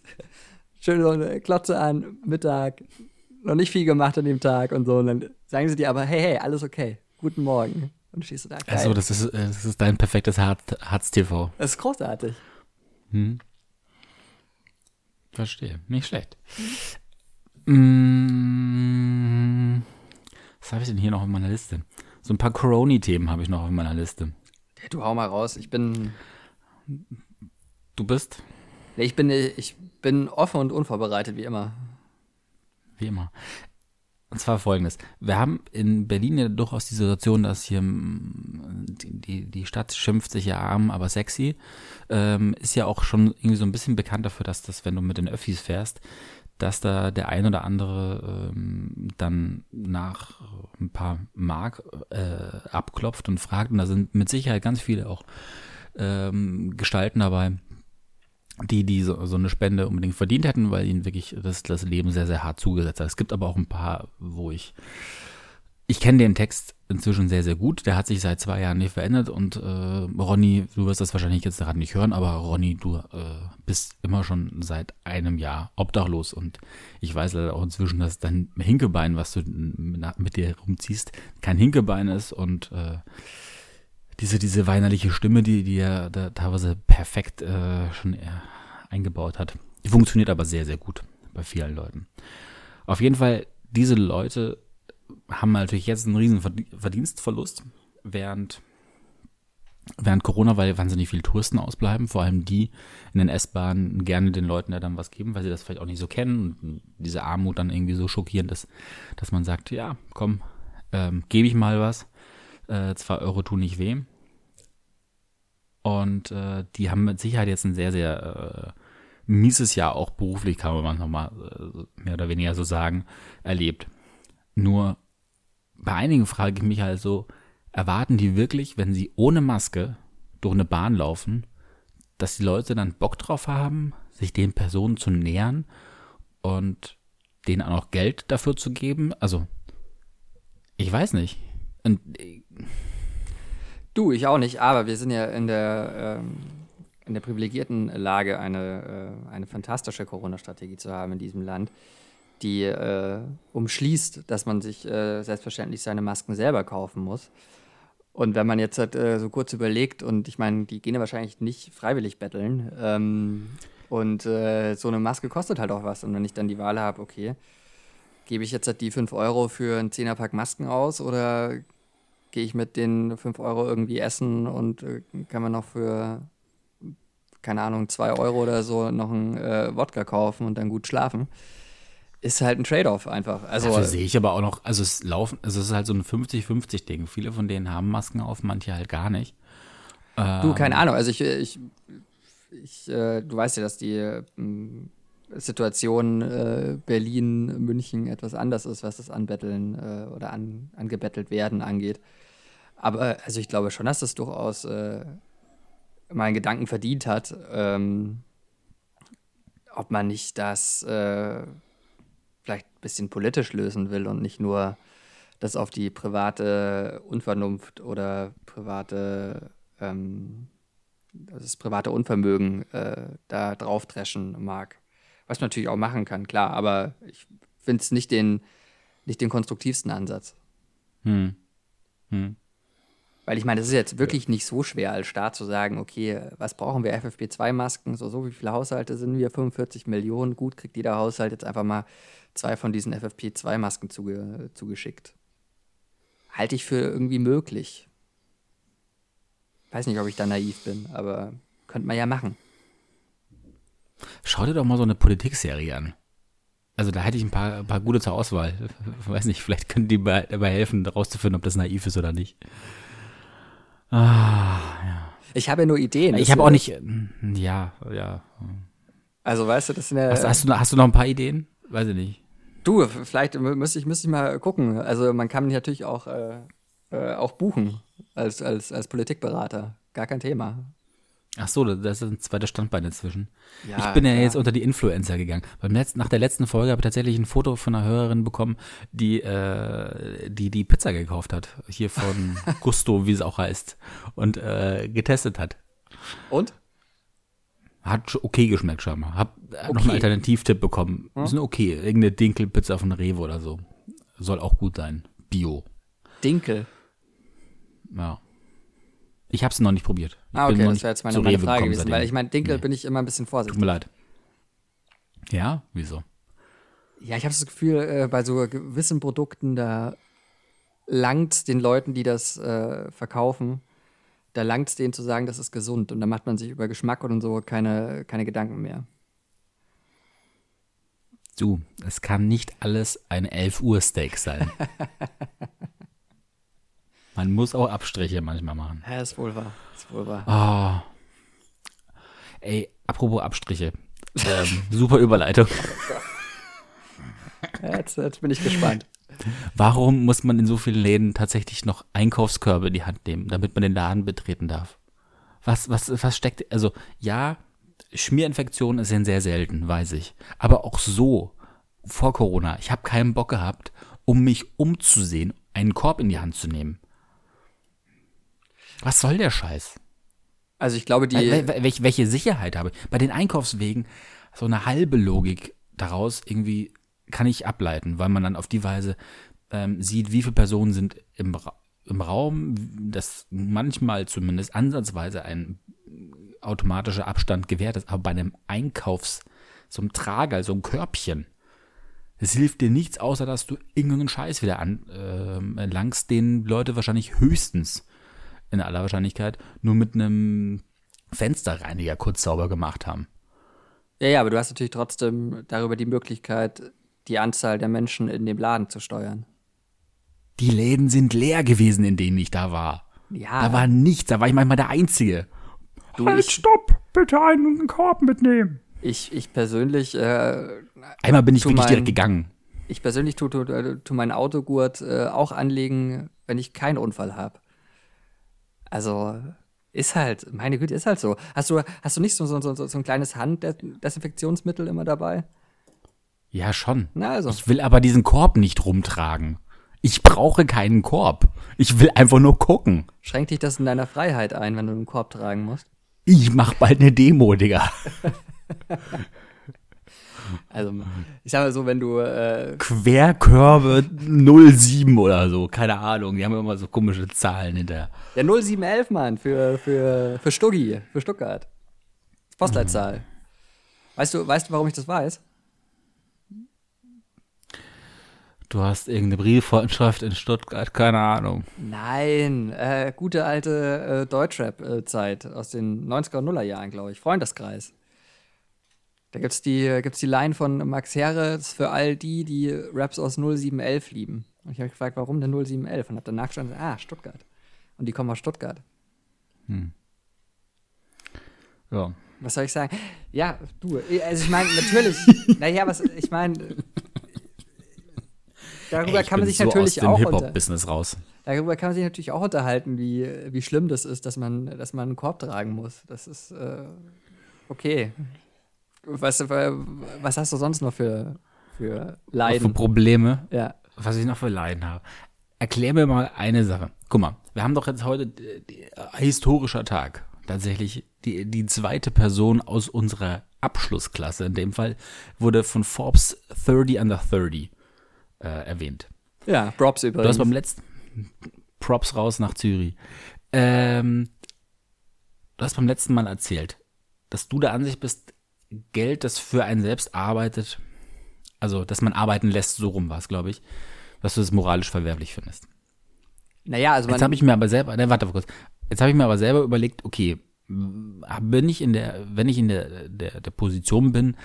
schön so eine Klotze an, Mittag, noch nicht viel gemacht an dem Tag und so, und dann sagen sie dir aber, hey, hey, alles okay, guten Morgen. Und stehst du da. Geil. Also, das ist, äh, das ist dein perfektes Harz-TV. Das ist großartig. Hm. Verstehe. Nicht schlecht. Mm, was habe ich denn hier noch auf meiner Liste? So ein paar Corona-Themen habe ich noch auf meiner Liste. Du hau mal raus. Ich bin. Du bist? Ich bin, ich bin offen und unvorbereitet, wie immer. Wie immer. Und zwar folgendes. Wir haben in Berlin ja durchaus die Situation, dass hier mm, die, die Stadt schimpft sich ja arm, aber sexy. Ähm, ist ja auch schon irgendwie so ein bisschen bekannt dafür, dass das, wenn du mit den Öffis fährst, dass da der ein oder andere ähm, dann nach ein paar Mark äh, abklopft und fragt. Und da sind mit Sicherheit ganz viele auch ähm, Gestalten dabei, die, die so, so eine Spende unbedingt verdient hätten, weil ihnen wirklich das, das Leben sehr, sehr hart zugesetzt hat. Es gibt aber auch ein paar, wo ich, ich kenne den Text inzwischen sehr, sehr gut. Der hat sich seit zwei Jahren nicht verändert und äh, Ronny, du wirst das wahrscheinlich jetzt gerade nicht hören, aber Ronny, du äh, bist immer schon seit einem Jahr obdachlos und ich weiß leider auch inzwischen, dass dein Hinkebein, was du mit dir rumziehst, kein Hinkebein ist und äh, diese, diese weinerliche Stimme, die, die er da teilweise perfekt äh, schon äh, eingebaut hat. Die funktioniert aber sehr, sehr gut bei vielen Leuten. Auf jeden Fall, diese Leute haben natürlich jetzt einen riesen Verdienstverlust, während, während Corona, weil wahnsinnig viele Touristen ausbleiben, vor allem die in den S-Bahnen gerne den Leuten da dann was geben, weil sie das vielleicht auch nicht so kennen und diese Armut dann irgendwie so schockierend ist, dass man sagt, ja, komm, ähm, gebe ich mal was äh, zwei Euro tun nicht weh. Und äh, die haben mit Sicherheit jetzt ein sehr, sehr äh, mieses Jahr auch beruflich, kann man nochmal äh, mehr oder weniger so sagen, erlebt. Nur bei einigen frage ich mich halt so, erwarten die wirklich, wenn sie ohne Maske durch eine Bahn laufen, dass die Leute dann Bock drauf haben, sich den Personen zu nähern und denen auch noch Geld dafür zu geben? Also, ich weiß nicht. Und äh, du, ich auch nicht, aber wir sind ja in der, ähm, in der privilegierten Lage, eine, äh, eine fantastische Corona-Strategie zu haben in diesem Land, die äh, umschließt, dass man sich äh, selbstverständlich seine Masken selber kaufen muss. Und wenn man jetzt halt, äh, so kurz überlegt, und ich meine, die gehen ja wahrscheinlich nicht freiwillig betteln, ähm, und äh, so eine Maske kostet halt auch was. Und wenn ich dann die Wahl habe, okay, gebe ich jetzt halt die 5 Euro für einen 10er-Pack Masken aus oder gehe ich mit den 5 Euro irgendwie essen und äh, kann man noch für, keine Ahnung, 2 Euro oder so noch einen äh, Wodka kaufen und dann gut schlafen. Ist halt ein Trade-off einfach. Also Dafür sehe ich aber auch noch, also es laufen, also es ist halt so ein 50-50-Ding. Viele von denen haben Masken auf, manche halt gar nicht. Du, keine ähm, Ahnung. Also ich, ich, ich äh, du weißt ja, dass die ähm, Situation äh, Berlin, München etwas anders ist, was das Anbetteln äh, oder an, angebettelt werden angeht. Aber also ich glaube schon, dass das durchaus äh, mal Gedanken verdient hat, ähm, ob man nicht das äh, vielleicht ein bisschen politisch lösen will und nicht nur das auf die private Unvernunft oder private ähm, das private Unvermögen äh, da drauf dreschen mag. Was man natürlich auch machen kann, klar, aber ich finde es nicht den, nicht den konstruktivsten Ansatz. Hm. Hm. Weil ich meine, es ist jetzt wirklich nicht so schwer als Staat zu sagen, okay, was brauchen wir? FFP2-Masken, so, so wie viele Haushalte sind wir? 45 Millionen. Gut, kriegt jeder Haushalt jetzt einfach mal zwei von diesen FFP2-Masken zuge zugeschickt. Halte ich für irgendwie möglich. Weiß nicht, ob ich da naiv bin, aber könnte man ja machen. Schau dir doch mal so eine Politikserie an. Also da hätte ich ein paar, ein paar gute zur Auswahl. Weiß nicht, vielleicht können die dabei helfen, herauszufinden, ob das naiv ist oder nicht. Ah, ja. Ich habe ja nur Ideen. Ich habe auch nicht. Ja, ja. Also weißt du, das sind ja. Hast, hast, du, hast du noch ein paar Ideen? Weiß ich nicht. Du, vielleicht müsste ich, müsste ich mal gucken. Also man kann mich natürlich auch, äh, äh, auch buchen als, als, als Politikberater. Gar kein Thema. Ach so, das ist ein zweites Standbein inzwischen. Ja, ich bin ja, ja, jetzt unter die Influencer gegangen. Beim letzten, nach der letzten Folge habe ich tatsächlich ein Foto von einer Hörerin bekommen, die äh, die, die Pizza gekauft hat. Hier von Gusto, wie es auch heißt. Und äh, getestet hat. Und? Hat okay geschmeckt schon mal. Hab okay. noch einen Alternativtipp bekommen. Hm? Ist eine okay. Irgendeine Dinkelpizza von Rewe oder so. Soll auch gut sein. Bio. Dinkel? Ja. Ich habe es noch nicht probiert. Ich ah, okay, das wäre jetzt meine, meine Frage gewesen, seitdem. weil ich meine, Dinkel nee. bin ich immer ein bisschen vorsichtig. Tut mir leid. Ja, wieso? Ja, ich habe das Gefühl, äh, bei so gewissen Produkten, da langt den Leuten, die das äh, verkaufen, da langt es denen zu sagen, das ist gesund. Und da macht man sich über Geschmack und so keine, keine Gedanken mehr. Du, es kann nicht alles ein 11 Uhr Steak sein. Man muss auch Abstriche manchmal machen. Ja, ist wohl wahr. Ist wohl wahr. Oh. Ey, apropos Abstriche. Ähm, super Überleitung. Jetzt, jetzt bin ich gespannt. Warum muss man in so vielen Läden tatsächlich noch Einkaufskörbe in die Hand nehmen, damit man den Laden betreten darf? Was, was, was steckt, also ja, Schmierinfektionen sind sehr selten, weiß ich. Aber auch so, vor Corona, ich habe keinen Bock gehabt, um mich umzusehen, einen Korb in die Hand zu nehmen. Was soll der Scheiß? Also ich glaube, die. Wel welche Sicherheit habe ich? Bei den Einkaufswegen so eine halbe Logik daraus irgendwie kann ich ableiten, weil man dann auf die Weise ähm, sieht, wie viele Personen sind im, Ra im Raum, dass manchmal zumindest ansatzweise ein automatischer Abstand gewährt ist. Aber bei einem Einkaufs, so einem Trager, so einem Körbchen, es hilft dir nichts, außer dass du irgendeinen Scheiß wieder an, äh, langst, den Leute wahrscheinlich höchstens in aller Wahrscheinlichkeit nur mit einem Fensterreiniger kurz sauber gemacht haben. Ja, ja, aber du hast natürlich trotzdem darüber die Möglichkeit, die Anzahl der Menschen in dem Laden zu steuern. Die Läden sind leer gewesen, in denen ich da war. Ja. Da war nichts, da war ich manchmal der Einzige. Du, halt, ich, stopp! Bitte einen Korb mitnehmen. Ich, ich persönlich. Äh, Einmal bin ich wirklich mein, direkt gegangen. Ich persönlich tue tu, tu, tu meinen Autogurt äh, auch anlegen, wenn ich keinen Unfall habe. Also ist halt, meine Güte, ist halt so. Hast du, hast du nicht so, so, so, so ein kleines Handdesinfektionsmittel immer dabei? Ja, schon. Na also. Ich will aber diesen Korb nicht rumtragen. Ich brauche keinen Korb. Ich will einfach nur gucken. Schränkt dich das in deiner Freiheit ein, wenn du einen Korb tragen musst? Ich mach bald eine Demo, Digga. Also, ich sag mal so, wenn du. Äh Querkörbe 07 oder so, keine Ahnung. Die haben immer so komische Zahlen hinterher. Ja, 0711, Mann, für, für, für Stuggi, für Stuttgart. Postleitzahl. Mhm. Weißt du, weißt du, warum ich das weiß? Du hast irgendeine Brieffreundschaft in Stuttgart, keine Ahnung. Nein, äh, gute alte äh, Deutschrap-Zeit aus den 90er und 0er Jahren, glaube ich. Freundeskreis. Da gibt es die, gibt's die Line von Max Herres für all die, die Raps aus 0711 lieben. Und ich habe gefragt, warum denn 0711? Und habe dann nachgeschaut, ah, Stuttgart. Und die kommen aus Stuttgart. Hm. Ja. Was soll ich sagen? Ja, du, also ich meine, natürlich, naja, was, ich meine, darüber Ey, kann man sich so natürlich aus dem auch Hip-Hop-Business raus. Darüber kann man sich natürlich auch unterhalten, wie, wie schlimm das ist, dass man, dass man einen Korb tragen muss. Das ist äh, okay. Was, was hast du sonst noch für, für Leiden? Für Probleme, ja. was ich noch für Leiden habe. Erklär mir mal eine Sache. Guck mal, wir haben doch jetzt heute äh, die, äh, historischer Tag. Tatsächlich die, die zweite Person aus unserer Abschlussklasse, in dem Fall, wurde von Forbes 30 under 30 äh, erwähnt. Ja, Props übrigens. Du hast beim letzten Props raus nach Zürich. Ähm, du hast beim letzten Mal erzählt, dass du der Ansicht bist, Geld, das für einen selbst arbeitet, also dass man arbeiten lässt, so rum war es, glaube ich, dass du das moralisch verwerflich findest. Naja, also Jetzt habe ich mir aber selber, ne, warte kurz, jetzt habe ich mir aber selber überlegt, okay, bin ich in der, wenn ich in der, der, der Position bin,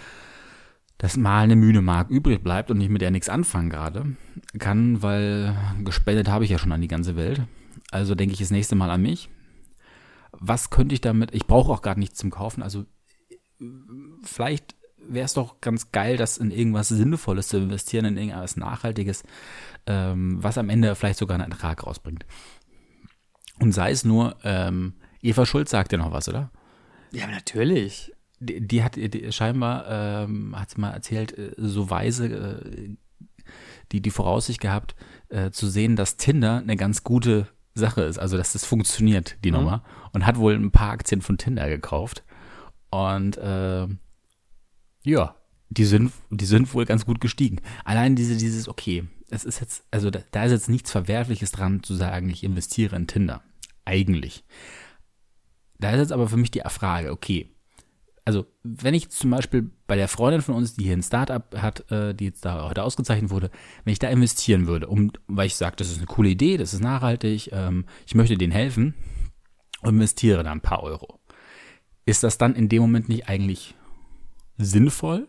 dass mal eine Mühne Mark übrig bleibt und ich mit der nichts anfangen gerade kann, weil gespendet habe ich ja schon an die ganze Welt. Also denke ich das nächste Mal an mich. Was könnte ich damit? Ich brauche auch gar nichts zum Kaufen. Also vielleicht wäre es doch ganz geil, das in irgendwas Sinnvolles zu investieren, in irgendwas Nachhaltiges, ähm, was am Ende vielleicht sogar einen Ertrag rausbringt. Und sei es nur, ähm, Eva Schulz sagt ja noch was, oder? Ja, natürlich. Die, die hat die, scheinbar, ähm, hat sie mal erzählt, äh, so weise äh, die, die Voraussicht gehabt, äh, zu sehen, dass Tinder eine ganz gute Sache ist, also dass das funktioniert, die mhm. Nummer. Und hat wohl ein paar Aktien von Tinder gekauft. Und äh, ja, die sind, die sind wohl ganz gut gestiegen. Allein diese, dieses, okay, es ist jetzt, also da, da ist jetzt nichts Verwerfliches dran zu sagen, ich investiere in Tinder. Eigentlich. Da ist jetzt aber für mich die Frage, okay, also wenn ich zum Beispiel bei der Freundin von uns, die hier ein Startup hat, äh, die jetzt da heute ausgezeichnet wurde, wenn ich da investieren würde, um, weil ich sage, das ist eine coole Idee, das ist nachhaltig, ähm, ich möchte denen helfen investiere da ein paar Euro. Ist das dann in dem Moment nicht eigentlich sinnvoll,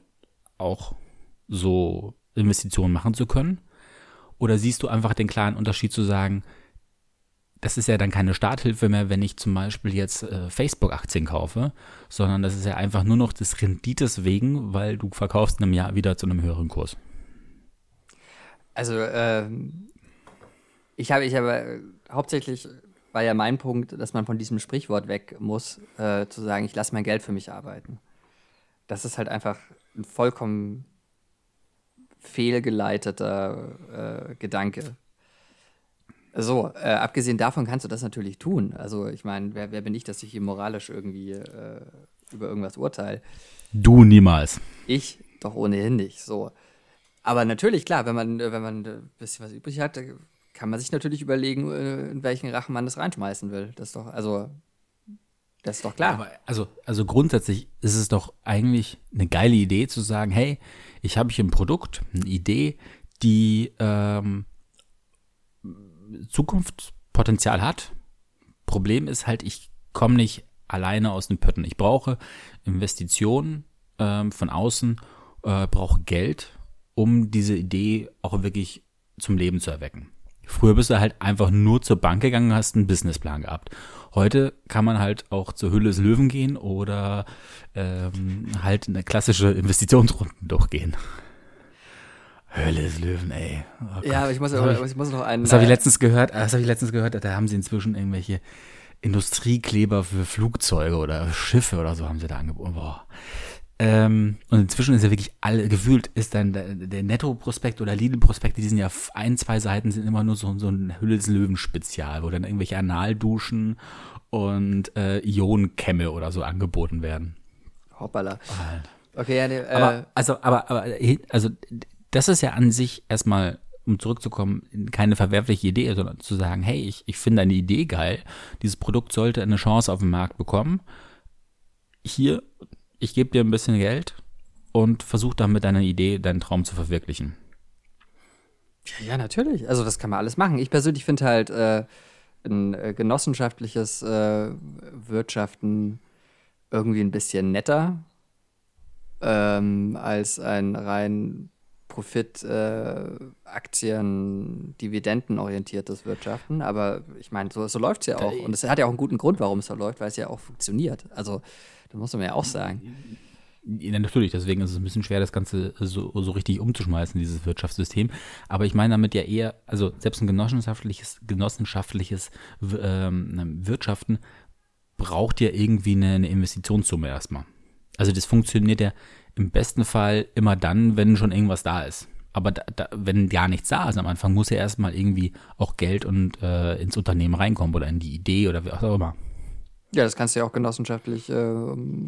auch so Investitionen machen zu können? Oder siehst du einfach den klaren Unterschied zu sagen, das ist ja dann keine Starthilfe mehr, wenn ich zum Beispiel jetzt äh, Facebook-Aktien kaufe, sondern das ist ja einfach nur noch des Rendites wegen, weil du verkaufst in einem Jahr wieder zu einem höheren Kurs. Also, äh, ich habe, ich habe äh, hauptsächlich war ja mein Punkt, dass man von diesem Sprichwort weg muss, äh, zu sagen, ich lasse mein Geld für mich arbeiten. Das ist halt einfach ein vollkommen fehlgeleiteter äh, Gedanke. So, äh, abgesehen davon kannst du das natürlich tun. Also ich meine, wer, wer, bin ich, dass ich hier moralisch irgendwie äh, über irgendwas urteile? Du niemals. Ich doch ohnehin nicht. So. Aber natürlich, klar, wenn man, wenn man ein bisschen was übrig hat, kann man sich natürlich überlegen, äh, in welchen Rachen man das reinschmeißen will. Das ist doch, also, das ist doch klar. Ja, also, also grundsätzlich ist es doch eigentlich eine geile Idee zu sagen, hey, ich habe hier ein Produkt, eine Idee, die ähm, Zukunftspotenzial hat. Problem ist halt, ich komme nicht alleine aus den Pötten. Ich brauche Investitionen ähm, von außen, äh, brauche Geld, um diese Idee auch wirklich zum Leben zu erwecken. Früher bist du halt einfach nur zur Bank gegangen und hast einen Businessplan gehabt. Heute kann man halt auch zur Hülle des Löwen gehen oder ähm, halt eine klassische Investitionsrunde durchgehen. Höhle des Löwen, ey. Oh ja, aber ich muss, aber ich muss noch einen. Das habe ich äh, letztens gehört, das habe ich letztens gehört, da haben sie inzwischen irgendwelche Industriekleber für Flugzeuge oder Schiffe oder so haben sie da angeboten. Boah. Ähm, und inzwischen ist ja wirklich alle, gefühlt ist dann der, der Netto-Prospekt oder Lidl-Prospekt, die sind ja ein, zwei Seiten sind immer nur so, so ein Hülle des Löwen-Spezial, wo dann irgendwelche Analduschen und äh, Ionenkämme oder so angeboten werden. Hoppala. Okay, ja, nee, äh, aber, also, aber, aber, also das ist ja an sich erstmal, um zurückzukommen, keine verwerfliche Idee, sondern zu sagen, hey, ich, ich finde eine Idee geil, dieses Produkt sollte eine Chance auf dem Markt bekommen. Hier, ich gebe dir ein bisschen Geld und versuch damit deine Idee, deinen Traum zu verwirklichen. Ja, natürlich. Also das kann man alles machen. Ich persönlich finde halt äh, ein äh, genossenschaftliches äh, Wirtschaften irgendwie ein bisschen netter ähm, als ein rein Profit, äh, Aktien, Dividendenorientiertes Wirtschaften. Aber ich meine, so, so läuft es ja auch. Und es hat ja auch einen guten Grund, warum es so läuft, weil es ja auch funktioniert. Also, das muss man ja auch sagen. Ja, natürlich, deswegen ist es ein bisschen schwer, das Ganze so, so richtig umzuschmeißen, dieses Wirtschaftssystem. Aber ich meine damit ja eher, also selbst ein genossenschaftliches, genossenschaftliches ähm, Wirtschaften braucht ja irgendwie eine, eine Investitionssumme erstmal. Also das funktioniert ja im besten Fall immer dann, wenn schon irgendwas da ist. Aber da, da, wenn gar nichts da ist am Anfang, muss ja erstmal irgendwie auch Geld und äh, ins Unternehmen reinkommen oder in die Idee oder wie auch immer. Ja, das kannst du ja auch genossenschaftlich äh,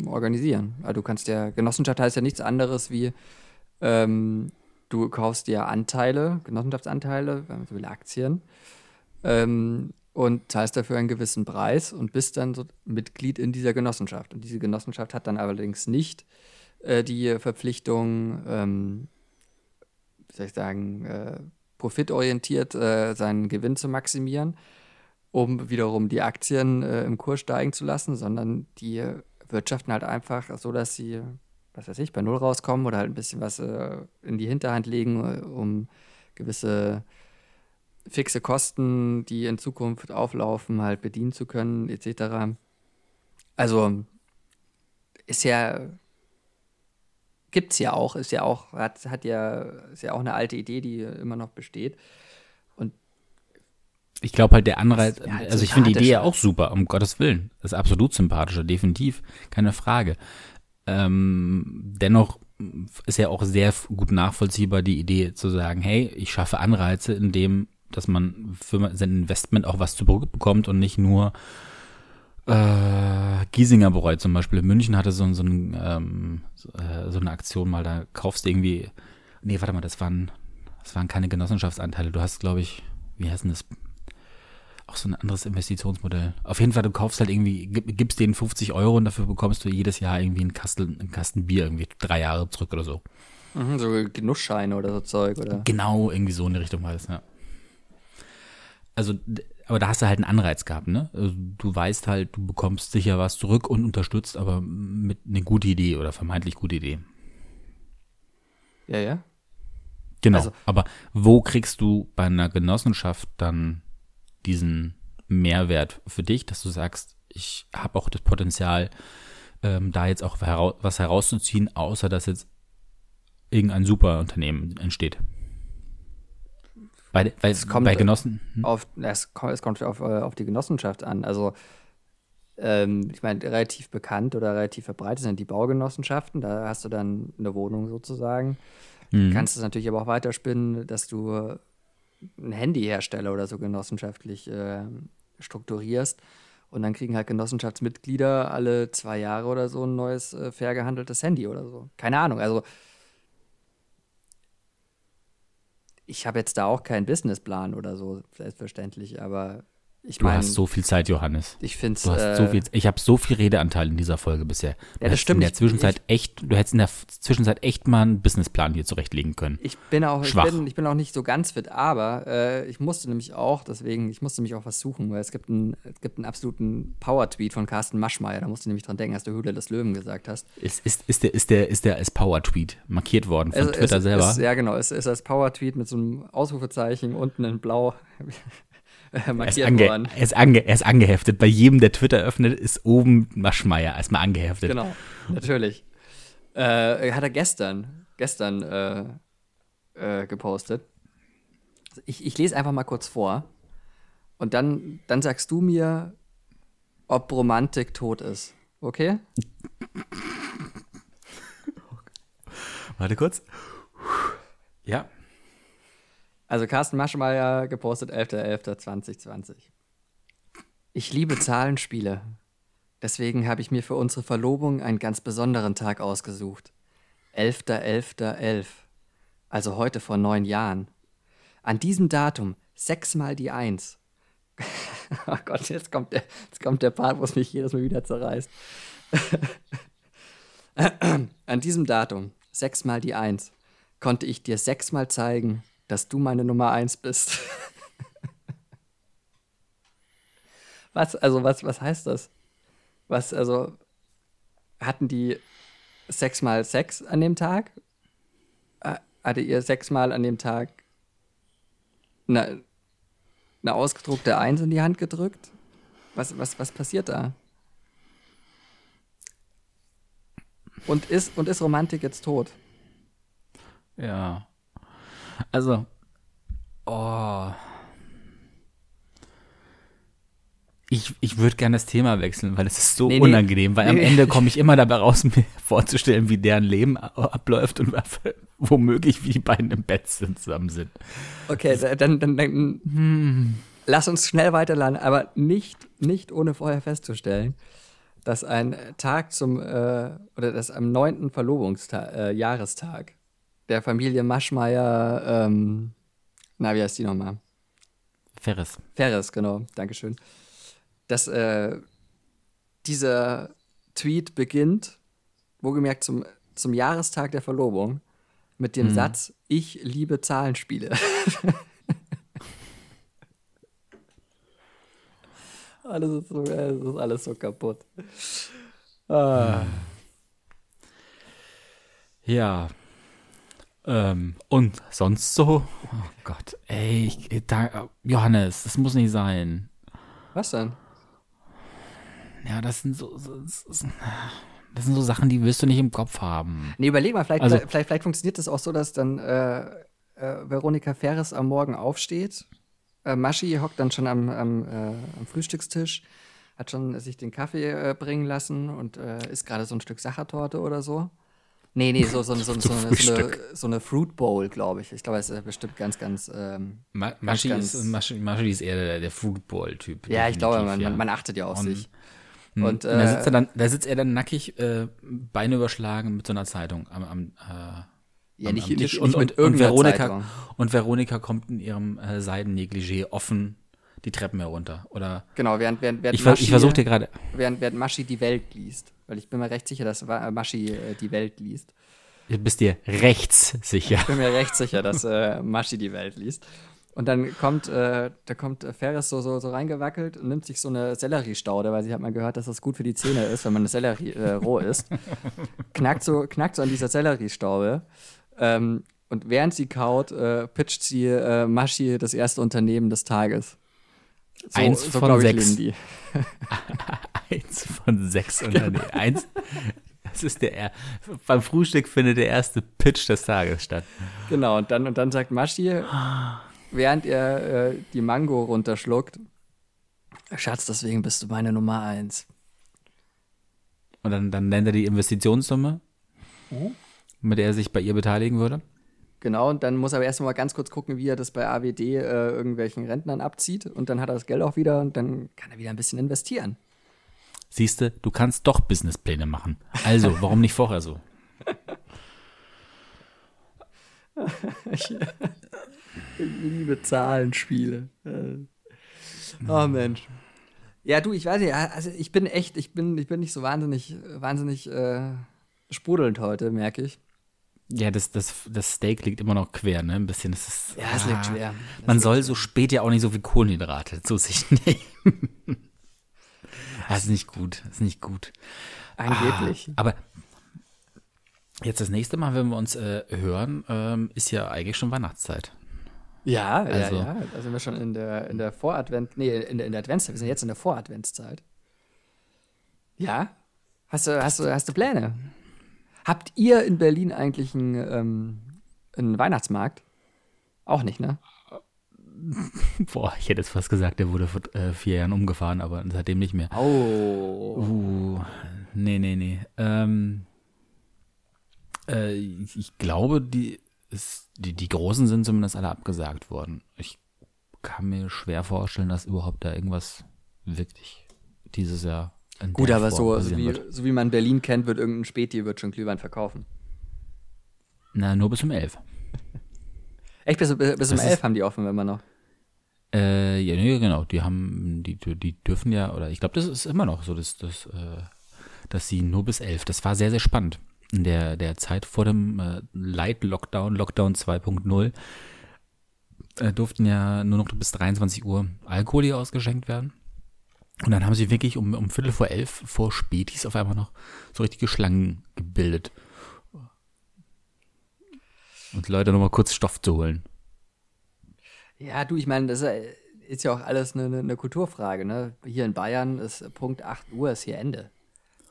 organisieren. Also du kannst ja, Genossenschaft heißt ja nichts anderes wie, ähm, du kaufst dir Anteile, Genossenschaftsanteile, wenn man so will, Aktien, ähm, und zahlst dafür einen gewissen Preis und bist dann so Mitglied in dieser Genossenschaft. Und diese Genossenschaft hat dann allerdings nicht äh, die Verpflichtung, ähm, wie soll ich sagen, äh, profitorientiert äh, seinen Gewinn zu maximieren, um wiederum die Aktien äh, im Kurs steigen zu lassen, sondern die wirtschaften halt einfach so, dass sie, was weiß ich, bei Null rauskommen oder halt ein bisschen was äh, in die Hinterhand legen, äh, um gewisse fixe Kosten, die in Zukunft auflaufen, halt bedienen zu können, etc. Also ist ja, gibt es ja auch, ist ja auch, hat, hat ja, ist ja auch eine alte Idee, die immer noch besteht. Ich glaube halt der Anreiz, ja, also ich finde die Idee ja auch super, um Gottes Willen. Das ist absolut sympathischer, definitiv, keine Frage. Ähm, dennoch ist ja auch sehr gut nachvollziehbar die Idee zu sagen, hey, ich schaffe Anreize, indem, dass man für sein Investment auch was zurückbekommt und nicht nur äh, Giesinger bereut zum Beispiel. In München hatte so, so, ein, ähm, so, äh, so eine Aktion mal, da kaufst du irgendwie, nee, warte mal, das waren, das waren keine Genossenschaftsanteile, du hast, glaube ich, wie heißt denn das, auch so ein anderes Investitionsmodell. Auf jeden Fall, du kaufst halt irgendwie, gibst denen 50 Euro und dafür bekommst du jedes Jahr irgendwie einen Kasten, einen Kasten Bier irgendwie drei Jahre zurück oder so. Mhm, so Genussscheine oder so Zeug, oder? Genau, irgendwie so in die Richtung war es, ja. Also, aber da hast du halt einen Anreiz gehabt, ne? Also, du weißt halt, du bekommst sicher was zurück und unterstützt, aber mit einer guten Idee oder vermeintlich gute Idee. Ja, ja. Genau. Also, aber wo kriegst du bei einer Genossenschaft dann diesen Mehrwert für dich, dass du sagst, ich habe auch das Potenzial, ähm, da jetzt auch was herauszuziehen, außer dass jetzt irgendein super Unternehmen entsteht. Bei, bei, es kommt bei Genossen? Hm? Auf, es, kommt, es kommt auf, äh, auf die Genossenschaft an. Also, ähm, ich meine, relativ bekannt oder relativ verbreitet sind die Baugenossenschaften. Da hast du dann eine Wohnung sozusagen. Mhm. Kannst es natürlich aber auch weiterspinnen, dass du ein Handyhersteller oder so genossenschaftlich äh, strukturierst. Und dann kriegen halt Genossenschaftsmitglieder alle zwei Jahre oder so ein neues äh, fair gehandeltes Handy oder so. Keine Ahnung. Also ich habe jetzt da auch keinen Businessplan oder so, selbstverständlich, aber ich du mein, hast so viel Zeit, Johannes. Ich finde Du hast äh, so viel. Ich habe so viel Redeanteil in dieser Folge bisher. Du ja, das stimmt. In der Zwischenzeit ich, echt. Du hättest in der Zwischenzeit echt mal einen Businessplan hier zurechtlegen können. Ich bin auch. Schwach. Ich bin, ich bin auch nicht so ganz fit, aber äh, ich musste nämlich auch. Deswegen, ich musste mich auch was suchen, weil es gibt einen, es gibt einen absoluten Power-Tweet von Carsten Maschmeyer. Da musste ich nämlich dran denken, als du Höhle des Löwen gesagt hast. Ist, ist, ist der, ist der, ist der als Power-Tweet markiert worden von es, Twitter es, selber? Ist, ja, genau. Es ist als Power-Tweet mit so einem Ausrufezeichen unten in Blau. er ist, worden. Er ist, ange, er ist angeheftet. Bei jedem, der Twitter öffnet, ist oben Maschmeier erstmal angeheftet. Genau, natürlich. Äh, hat er gestern, gestern äh, äh, gepostet. Ich, ich lese einfach mal kurz vor. Und dann, dann sagst du mir, ob Romantik tot ist. Okay? Warte kurz. Ja. Also Carsten Maschmeyer gepostet 11.11.2020. Ich liebe Zahlenspiele. Deswegen habe ich mir für unsere Verlobung einen ganz besonderen Tag ausgesucht. 11.11.11. Also heute vor neun Jahren. An diesem Datum sechsmal die Eins. oh Gott, jetzt kommt, der, jetzt kommt der Part, wo es mich jedes Mal wieder zerreißt. An diesem Datum sechsmal die Eins konnte ich dir sechsmal zeigen, dass du meine Nummer eins bist. was, also, was, was heißt das? Was, also, hatten die sechsmal Sex an dem Tag? Hatte ihr sechsmal an dem Tag eine, eine ausgedruckte Eins in die Hand gedrückt? Was, was, was passiert da? Und ist, und ist Romantik jetzt tot? Ja. Also, oh. Ich, ich würde gerne das Thema wechseln, weil es ist so Nee, nee. unangenehm, weil am Nee, nee. Ende komme ich immer dabei raus, mir vorzustellen, wie deren Leben abläuft und womöglich, wie die beiden im Bett sind, zusammen sind. Okay, da- dann, dann, dann lass uns schnell weiterladen, aber nicht, nicht ohne vorher festzustellen, dass ein Tag zum, äh, oder dass am 9. Verlobungsjahrestag äh, Jahrestag der Familie Maschmeyer, ähm, na, wie heißt die nochmal? Ferris. Ferris, genau, Dankeschön. Dass äh, dieser Tweet beginnt, wohlgemerkt zum, zum Jahrestag der Verlobung, mit dem Satz, ich liebe Zahlenspiele. alles ist, so, es ist alles so kaputt. Ah. Ja. Ähm, und sonst so? Oh Gott, ey, ich, da, Johannes, das muss nicht sein. Was denn? Ja, das sind so, so, so das sind so Sachen, die wirst du nicht im Kopf haben. Nee, überleg mal, vielleicht, Also- vielleicht, vielleicht funktioniert das auch so, dass dann äh, äh, Veronika Ferres am Morgen aufsteht. Äh, Maschi hockt dann schon am, am, äh, am Frühstückstisch, hat schon sich den Kaffee äh, bringen lassen und äh, isst gerade so ein Stück Sachertorte oder so. Nee, nee, so, so, so, so, so, eine, so, eine, Frühstück. so eine Fruit Bowl, glaube ich. Ich glaube, es ist bestimmt ganz, ganz. Ähm, Ma Maschi, ganz- ist, Maschi, Maschi ist eher der, der Football-Typ. ja, ich glaube, man, definitiv, man, man achtet ja auf Und- sich. Hm. Und, Und da, sitzt äh, er dann, da sitzt er dann nackig, äh, Beine überschlagen mit so einer Zeitung am, am, äh, Ja, am- nicht, am nicht, Tisch. nicht und, mit und, und, Veronika, Zeitung. und Veronika kommt in ihrem äh, Seidennegligé offen die Treppen herunter. Oder Genau, während, während, während ich, ver- ich Maschi- versuche dir gerade. während, während Maschi die Welt liest. Weil ich bin mir recht sicher, dass Wa- Maschi äh, die Welt liest. Du bist dir rechts sicher. Ich bin mir recht sicher, dass äh, Maschi die Welt liest. Und dann kommt, äh, da kommt äh, Ferris so, so, so reingewackelt und nimmt sich so eine Selleriestaude, weil sie hat mal gehört, dass das gut für die Zähne ist, wenn man eine Sellerie äh, roh isst. knackt, so, knackt so an dieser Selleriestaube. Ähm, und während sie kaut, äh, pitcht sie äh, Maschi das erste Unternehmen des Tages. So, Eins von glaub sechs. Eins von sechs Unternehmen. Eins. Das ist der. er- Beim Frühstück findet der erste Pitch des Tages statt. Genau, und dann, und dann sagt Maschi, während er äh, die Mango runterschluckt, Schatz, deswegen bist du meine Nummer eins. Und dann, dann nennt er die Investitionssumme, mit der er sich bei ihr beteiligen würde. Genau, und dann muss er aber erst mal ganz kurz gucken, wie er das bei AWD äh, irgendwelchen Rentnern abzieht. Und dann hat er das Geld auch wieder und dann kann er wieder ein bisschen investieren. Siehst du, du kannst doch Businesspläne machen. Also, warum nicht vorher so? Ich liebe Zahlenspiele. Äh. Oh Mensch. Ja, du, ich weiß nicht, also ich bin echt, ich bin, ich bin nicht so wahnsinnig, wahnsinnig äh, sprudelnd heute, merke ich. Ja, das, das, das Steak liegt immer noch quer, ne? Ein bisschen. Das ist, Ja, es liegt schwer. Das Man liegt soll so spät ja auch nicht so viel Kohlenhydrate zu sich nehmen. Das ist nicht gut. Das ist nicht gut. Angeblich. Aber jetzt das nächste Mal, wenn wir uns äh, hören, ähm, ist ja eigentlich schon Weihnachtszeit. Ja, Also- ja, ja. Da sind wir schon in der, in der Voradvent, nee, in der, in der Adventszeit. Wir sind jetzt in der Voradventszeit. Ja? Hast du, hast du, hast du Pläne? Habt ihr in Berlin eigentlich einen, ähm, einen Weihnachtsmarkt? Auch nicht, ne? Boah, ich hätte jetzt fast gesagt, der wurde vor äh, vier Jahren umgefahren, aber seitdem nicht mehr. Oh. Uh, nee, nee, nee. Ähm, äh, ich glaube, die, ist, die, die Großen sind zumindest alle abgesagt worden. Ich kann mir schwer vorstellen, dass überhaupt da irgendwas wirklich dieses Jahr Gut, aber so, so, passieren wie, wird. so wie man Berlin kennt, wird irgendein Späti wird schon Glühwein verkaufen. Na, nur bis um elf. Echt, bis, bis, um Das ist- elf haben die offen immer noch. Äh, ja, nee, genau. Die haben, die, die dürfen ja, oder ich glaube, das ist immer noch so, dass, dass, äh, dass sie nur bis elf. Das war sehr, sehr spannend. In der, der Zeit vor dem äh, Light-Lockdown, Lockdown 2.0, äh, durften ja nur noch bis 23 Uhr Alkohol hier ausgeschenkt werden. Und dann haben sie wirklich um, um Viertel vor elf vor Spätis auf einmal noch so richtige Schlangen gebildet. Und Leute nochmal kurz Stoff zu holen. Ja, du, ich meine, das ist ja- auch alles eine, eine- eine Kulturfrage, ne? Hier in Bayern ist Punkt 8 Uhr ist hier Ende.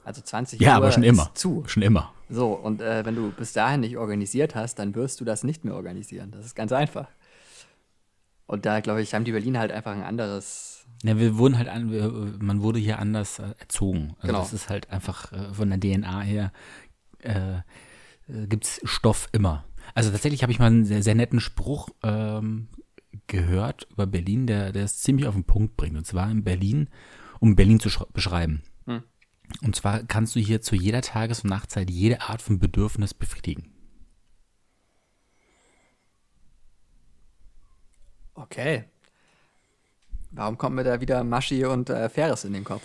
Also 20 Ja, Uhr aber schon immer. zu. Schon immer. So, und äh, wenn du bis dahin nicht organisiert hast, dann wirst du das nicht mehr organisieren. Das ist ganz einfach. Und da, glaube ich, haben die Berliner halt einfach ein anderes. Ja, wir wurden halt an, wir, man wurde hier anders äh, erzogen. Also Genau. das ist halt einfach äh, von der DNA her äh, äh, gibt's Stoff immer. Also tatsächlich habe ich mal einen sehr, sehr netten Spruch ähm, gehört über Berlin, der, der es ziemlich auf den Punkt bringt. Und zwar in Berlin, um Berlin zu beschreiben. Hm. Und zwar kannst du hier zu jeder Tages- und Nachtzeit jede Art von Bedürfnis befriedigen. Okay. Warum kommt mir da wieder Maschi und äh, Ferris in den Kopf?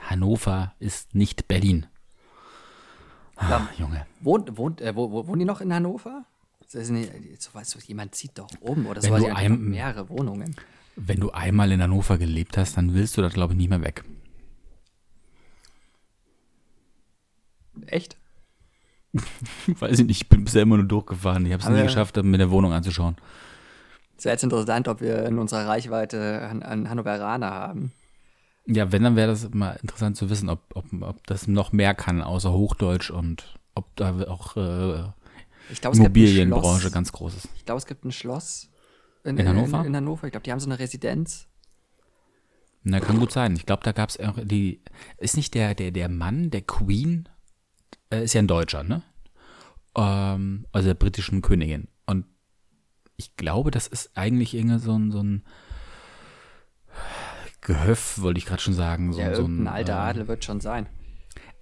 Hannover ist nicht Berlin. Ah, Ja. Junge. Wohnt, wohnt, äh, wo, wo, wohnen die noch in Hannover? Das ist nicht, so, weißt du, jemand zieht doch um oder Wenn so. du haben einem- doch mehrere Wohnungen. Wenn du einmal in Hannover gelebt hast, dann willst du da, glaube ich, nicht mehr weg. Echt? Weiß ich nicht, ich bin bisher immer nur durchgefahren. Ich habe es nie geschafft, mir eine Wohnung anzuschauen. Es wäre jetzt interessant, ob wir in unserer Reichweite an Hannoveraner haben. Ja, wenn, dann wäre das mal interessant zu wissen, ob, ob, ob das noch mehr kann, außer Hochdeutsch und ob da auch äh, Ich ein Immobilienbranche ganz groß ist. Ich glaube, es gibt ein Schloss in, In Hannover? In, in Hannover. Ich glaube, die haben so eine Residenz. Na, kann gut sein. Ich glaube, da gab es auch die. Ist nicht der, der, der Mann, der Queen, äh, ist ja ein Deutscher, ne? Ähm, also der britischen Königin. Ich glaube, das ist eigentlich irgendwie so ein, so ein Gehöff, wollte ich gerade schon sagen. So, Ja, so ein, alter äh, Adel wird schon sein.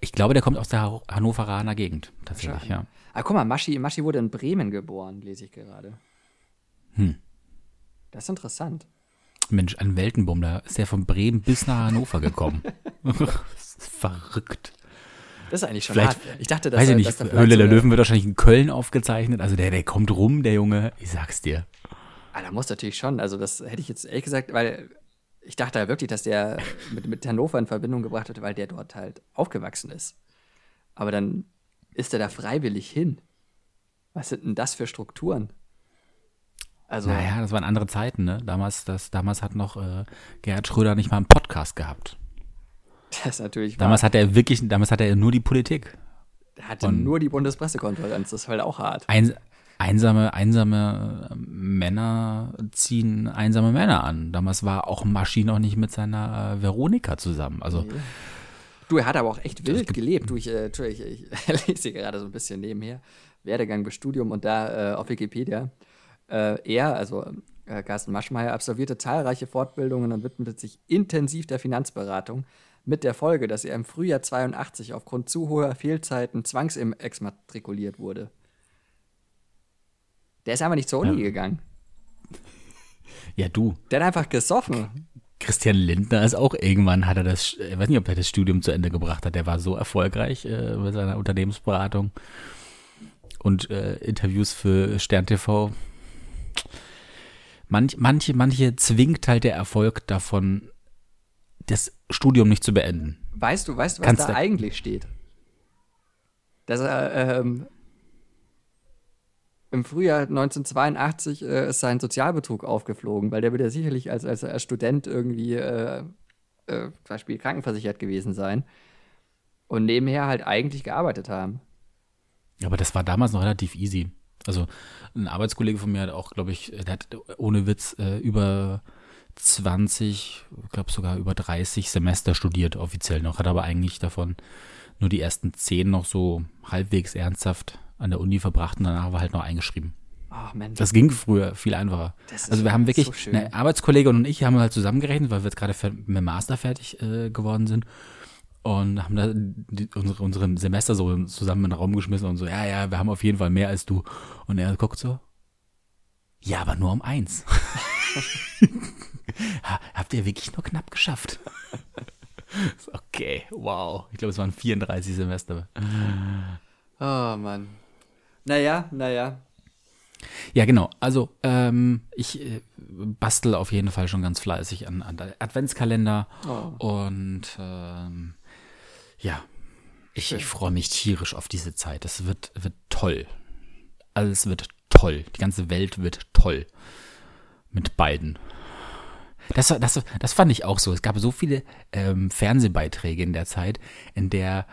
Ich glaube, der kommt aus der Han- Hannoveraner Gegend, tatsächlich, ja. Ah, guck mal, Maschi, Maschi wurde in Bremen geboren, lese ich gerade. Hm. Das ist interessant. Mensch, ein Weltenbumm, da ist der von Bremen bis nach Hannover gekommen. das ist verrückt. Das ist eigentlich schon Vielleicht, hart. Ich dachte, dass weiß ich nicht, Höhle der Löwen wird wahrscheinlich in Köln aufgezeichnet. Also der, der kommt rum, der Junge. Ich sag's dir. Ah, da muss natürlich schon. Also, das hätte ich jetzt ehrlich gesagt, weil ich dachte ja wirklich, dass der mit, mit Hannover in Verbindung gebracht wird, weil der dort halt aufgewachsen ist. Aber dann ist er da freiwillig hin. Was sind denn das für Strukturen? Also, Naja, das waren andere Zeiten, ne? Damals, das, damals hat noch äh, Gerhard Schröder nicht mal einen Podcast gehabt. Das ist natürlich Damals wahr. hat er wirklich, damals hat er nur die Politik. Er hatte und- nur die Bundespressekonferenz. Das ist halt auch hart. Ein, einsame, einsame Männer ziehen einsame Männer an. Damals war auch Maschi noch nicht mit seiner äh, Veronika zusammen. Also Du, er hat aber auch echt wild gelebt. Du, ich, äh, Entschuldigung, ich, ich lese hier gerade so ein bisschen nebenher. Werdegang bis Studium und da äh, auf Wikipedia. Äh, er, also äh, Carsten Maschmeyer, absolvierte zahlreiche Fortbildungen und widmete sich intensiv der Finanzberatung. Mit der Folge, dass er im Frühjahr 82 aufgrund zu hoher Fehlzeiten zwangsexmatrikuliert wurde. Der ist einfach nicht zur Uni Ja. gegangen. ja, du. Der hat einfach gesoffen. Christian Lindner ist auch irgendwann, hat er das, ich weiß nicht, ob er das Studium zu Ende gebracht hat. Der war so erfolgreich äh, mit seiner Unternehmensberatung und äh, Interviews für Stern TV. Manch, manche, manche zwingt halt der Erfolg davon, das Studium nicht zu beenden. Weißt du, weißt du, was Kannst da eigentlich steht? Dass er ähm, im Frühjahr 1982 äh, ist sein Sozialbetrug aufgeflogen, weil der wird ja sicherlich als, als, als Student irgendwie äh, äh, zum Beispiel krankenversichert gewesen sein und nebenher halt eigentlich gearbeitet haben. Aber das war damals noch relativ easy. Also ein Arbeitskollege von mir hat auch, glaube ich, der hat ohne Witz äh, über 20, ich glaube sogar über 30 Semester studiert, offiziell noch, hat aber eigentlich davon nur die ersten 10 noch so halbwegs ernsthaft an der Uni verbracht und danach war halt noch eingeschrieben. Ach Mensch. Das ging früher viel einfacher. Also wir haben wirklich, so eine Arbeitskollegin und ich haben halt zusammengerechnet, weil wir jetzt gerade mit dem Master fertig äh, geworden sind und haben da die, unsere, unseren Semester so zusammen in den Raum geschmissen und so, ja, ja, wir haben auf jeden Fall mehr als du. Und er guckt so, ja, aber nur um eins. Ha- Habt ihr wirklich nur knapp geschafft? Okay, wow. Ich glaube, es waren 34 Semester. Oh Mann. Naja, naja. Ja, genau. Also, ähm, ich äh, bastel auf jeden Fall schon ganz fleißig an, an der Adventskalender. Oh. Und ähm, ja, ich, ich freue mich tierisch auf diese Zeit. Es wird, wird toll. Alles wird toll. Die ganze Welt wird toll. Mit beiden. Das, das, das fand ich auch so. Es gab so viele ähm, Fernsehbeiträge in der Zeit, in der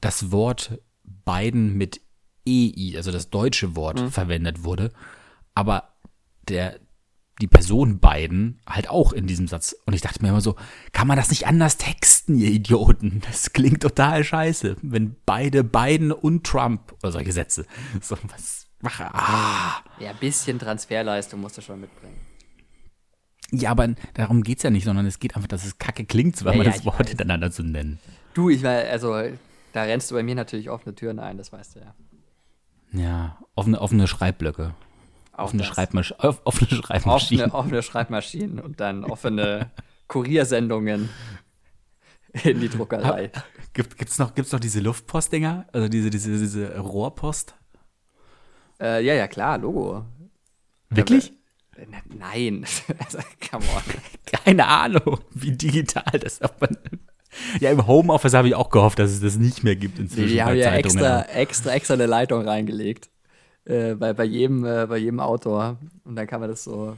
das Wort Biden mit EI, also das deutsche Wort, Mhm. verwendet wurde, aber der, die Person Biden halt auch in diesem Satz. Und ich dachte mir immer so, kann man das nicht anders texten, ihr Idioten? Das klingt total scheiße, wenn beide Biden und Trump oder solche Sätze. So, was, mache, ah. Ja, ein bisschen Transferleistung musst du schon mitbringen. Ja, aber darum geht's ja nicht, sondern es geht einfach, dass es kacke klingt, zweimal Ja, ja, das Wort weiß. hintereinander zu nennen. Du, ich war, also, da rennst du bei mir natürlich offene Türen ein, das weißt du ja. Ja, offene, offene Schreibblöcke. Auch Offene. Schreibmasch off- offene Schreibmaschinen. offene, offene Schreibmaschinen und dann offene Kuriersendungen in die Druckerei. Gibt, gibt's, noch, gibt's noch diese Luftpostdinger? Also diese, diese, diese Rohrpost? Äh, ja, ja, klar, Logo. Wirklich? Nein, also, come on. Keine Ahnung, wie digital das man, Ja, im Homeoffice habe ich auch gehofft, dass es das nicht mehr gibt inzwischen. Die haben ja extra, extra, extra eine Leitung reingelegt. Äh, bei, bei, jedem, äh, bei jedem Autor. Und dann kann man das so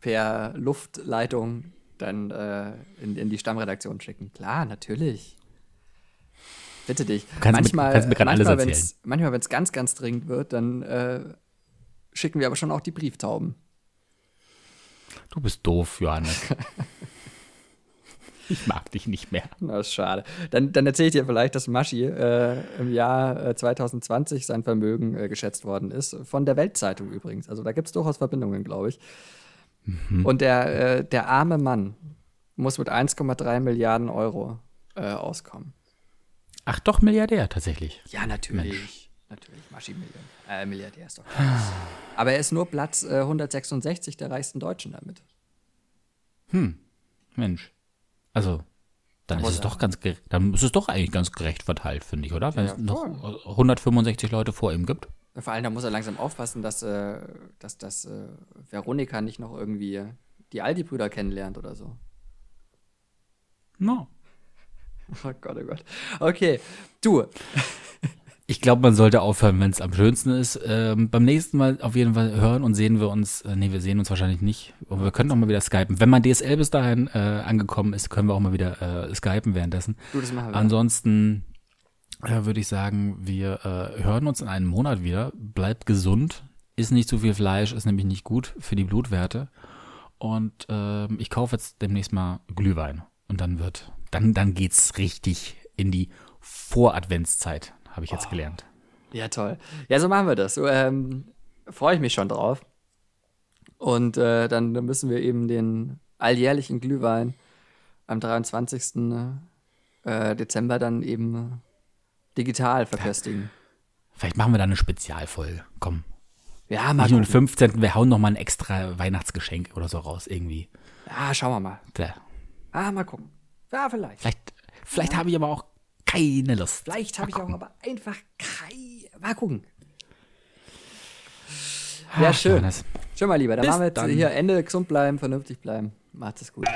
per Luftleitung dann äh, in, in die Stammredaktion schicken. Klar, natürlich. Bitte dich. kannst mir- manchmal, kannst mir grad alles manchmal, erzählen. wenn's, manchmal, wenn es ganz, ganz dringend wird, dann äh, schicken wir aber schon auch die Brieftauben. Du bist doof, Johannes. ich mag dich nicht mehr. Das ist schade. Dann, dann erzähle ich dir vielleicht, dass Maschi äh, im Jahr äh, 2020 sein Vermögen äh, geschätzt worden ist. Von der Weltzeitung übrigens. Also da gibt es durchaus Verbindungen, glaube ich. Und der, äh, der arme Mann muss mit 1,3 Milliarden Euro äh, auskommen. Ach doch, Milliardär tatsächlich. Ja, natürlich. Natürlich, Maschi Million, äh, Milliardär ist doch. Aber er ist nur Platz äh, 166 der reichsten Deutschen damit. Mensch. Also, dann ist es doch ganz dann ist es doch eigentlich ganz gerecht verteilt, finde ich, oder? Wenn Ja, es noch 165 Leute vor ihm gibt. Vor allem, da muss er langsam aufpassen, dass, äh, dass, dass äh, Veronika nicht noch irgendwie die Aldi-Brüder kennenlernt oder so. No. Oh Gott, oh Gott. Okay, du. Ich glaube, man sollte aufhören, wenn es am schönsten ist. Ähm, beim nächsten Mal auf jeden Fall hören und sehen wir uns. Äh, nee, wir sehen uns wahrscheinlich nicht. Aber wir können auch mal wieder skypen. Wenn mein DSL bis dahin äh, angekommen ist, können wir auch mal wieder äh, skypen währenddessen. Du, das machen wir. Ansonsten äh, würde ich sagen, wir äh, hören uns in einem Monat wieder. Bleibt gesund. Ist nicht zu viel Fleisch, ist nämlich nicht gut für die Blutwerte. Und ähm, ich kaufe jetzt demnächst mal Glühwein. Und dann wird, dann, dann geht's richtig in die Voradventszeit, habe ich jetzt gelernt. Ja, toll. Ja, so machen wir das. So, ähm, Freue ich mich schon drauf. Und äh, dann, müssen wir eben den alljährlichen Glühwein am 23. Äh, Dezember dann eben digital verköstigen. Vielleicht machen wir da eine Spezialfolge. Komm. Ja, mal Nicht nur den gucken. 15. Wir hauen noch mal ein extra Weihnachtsgeschenk oder so raus irgendwie. Ja, schauen wir mal. Da. Ah, mal gucken. Ja, vielleicht. Vielleicht, vielleicht habe ich aber auch keine Lust. Vielleicht habe ich auch aber einfach kein. Mal gucken. Ach, Ja, schön. Johannes. Schön, mal lieber. Dann Bis machen wir jetzt dann. hier Ende gesund bleiben, vernünftig bleiben. Macht es gut.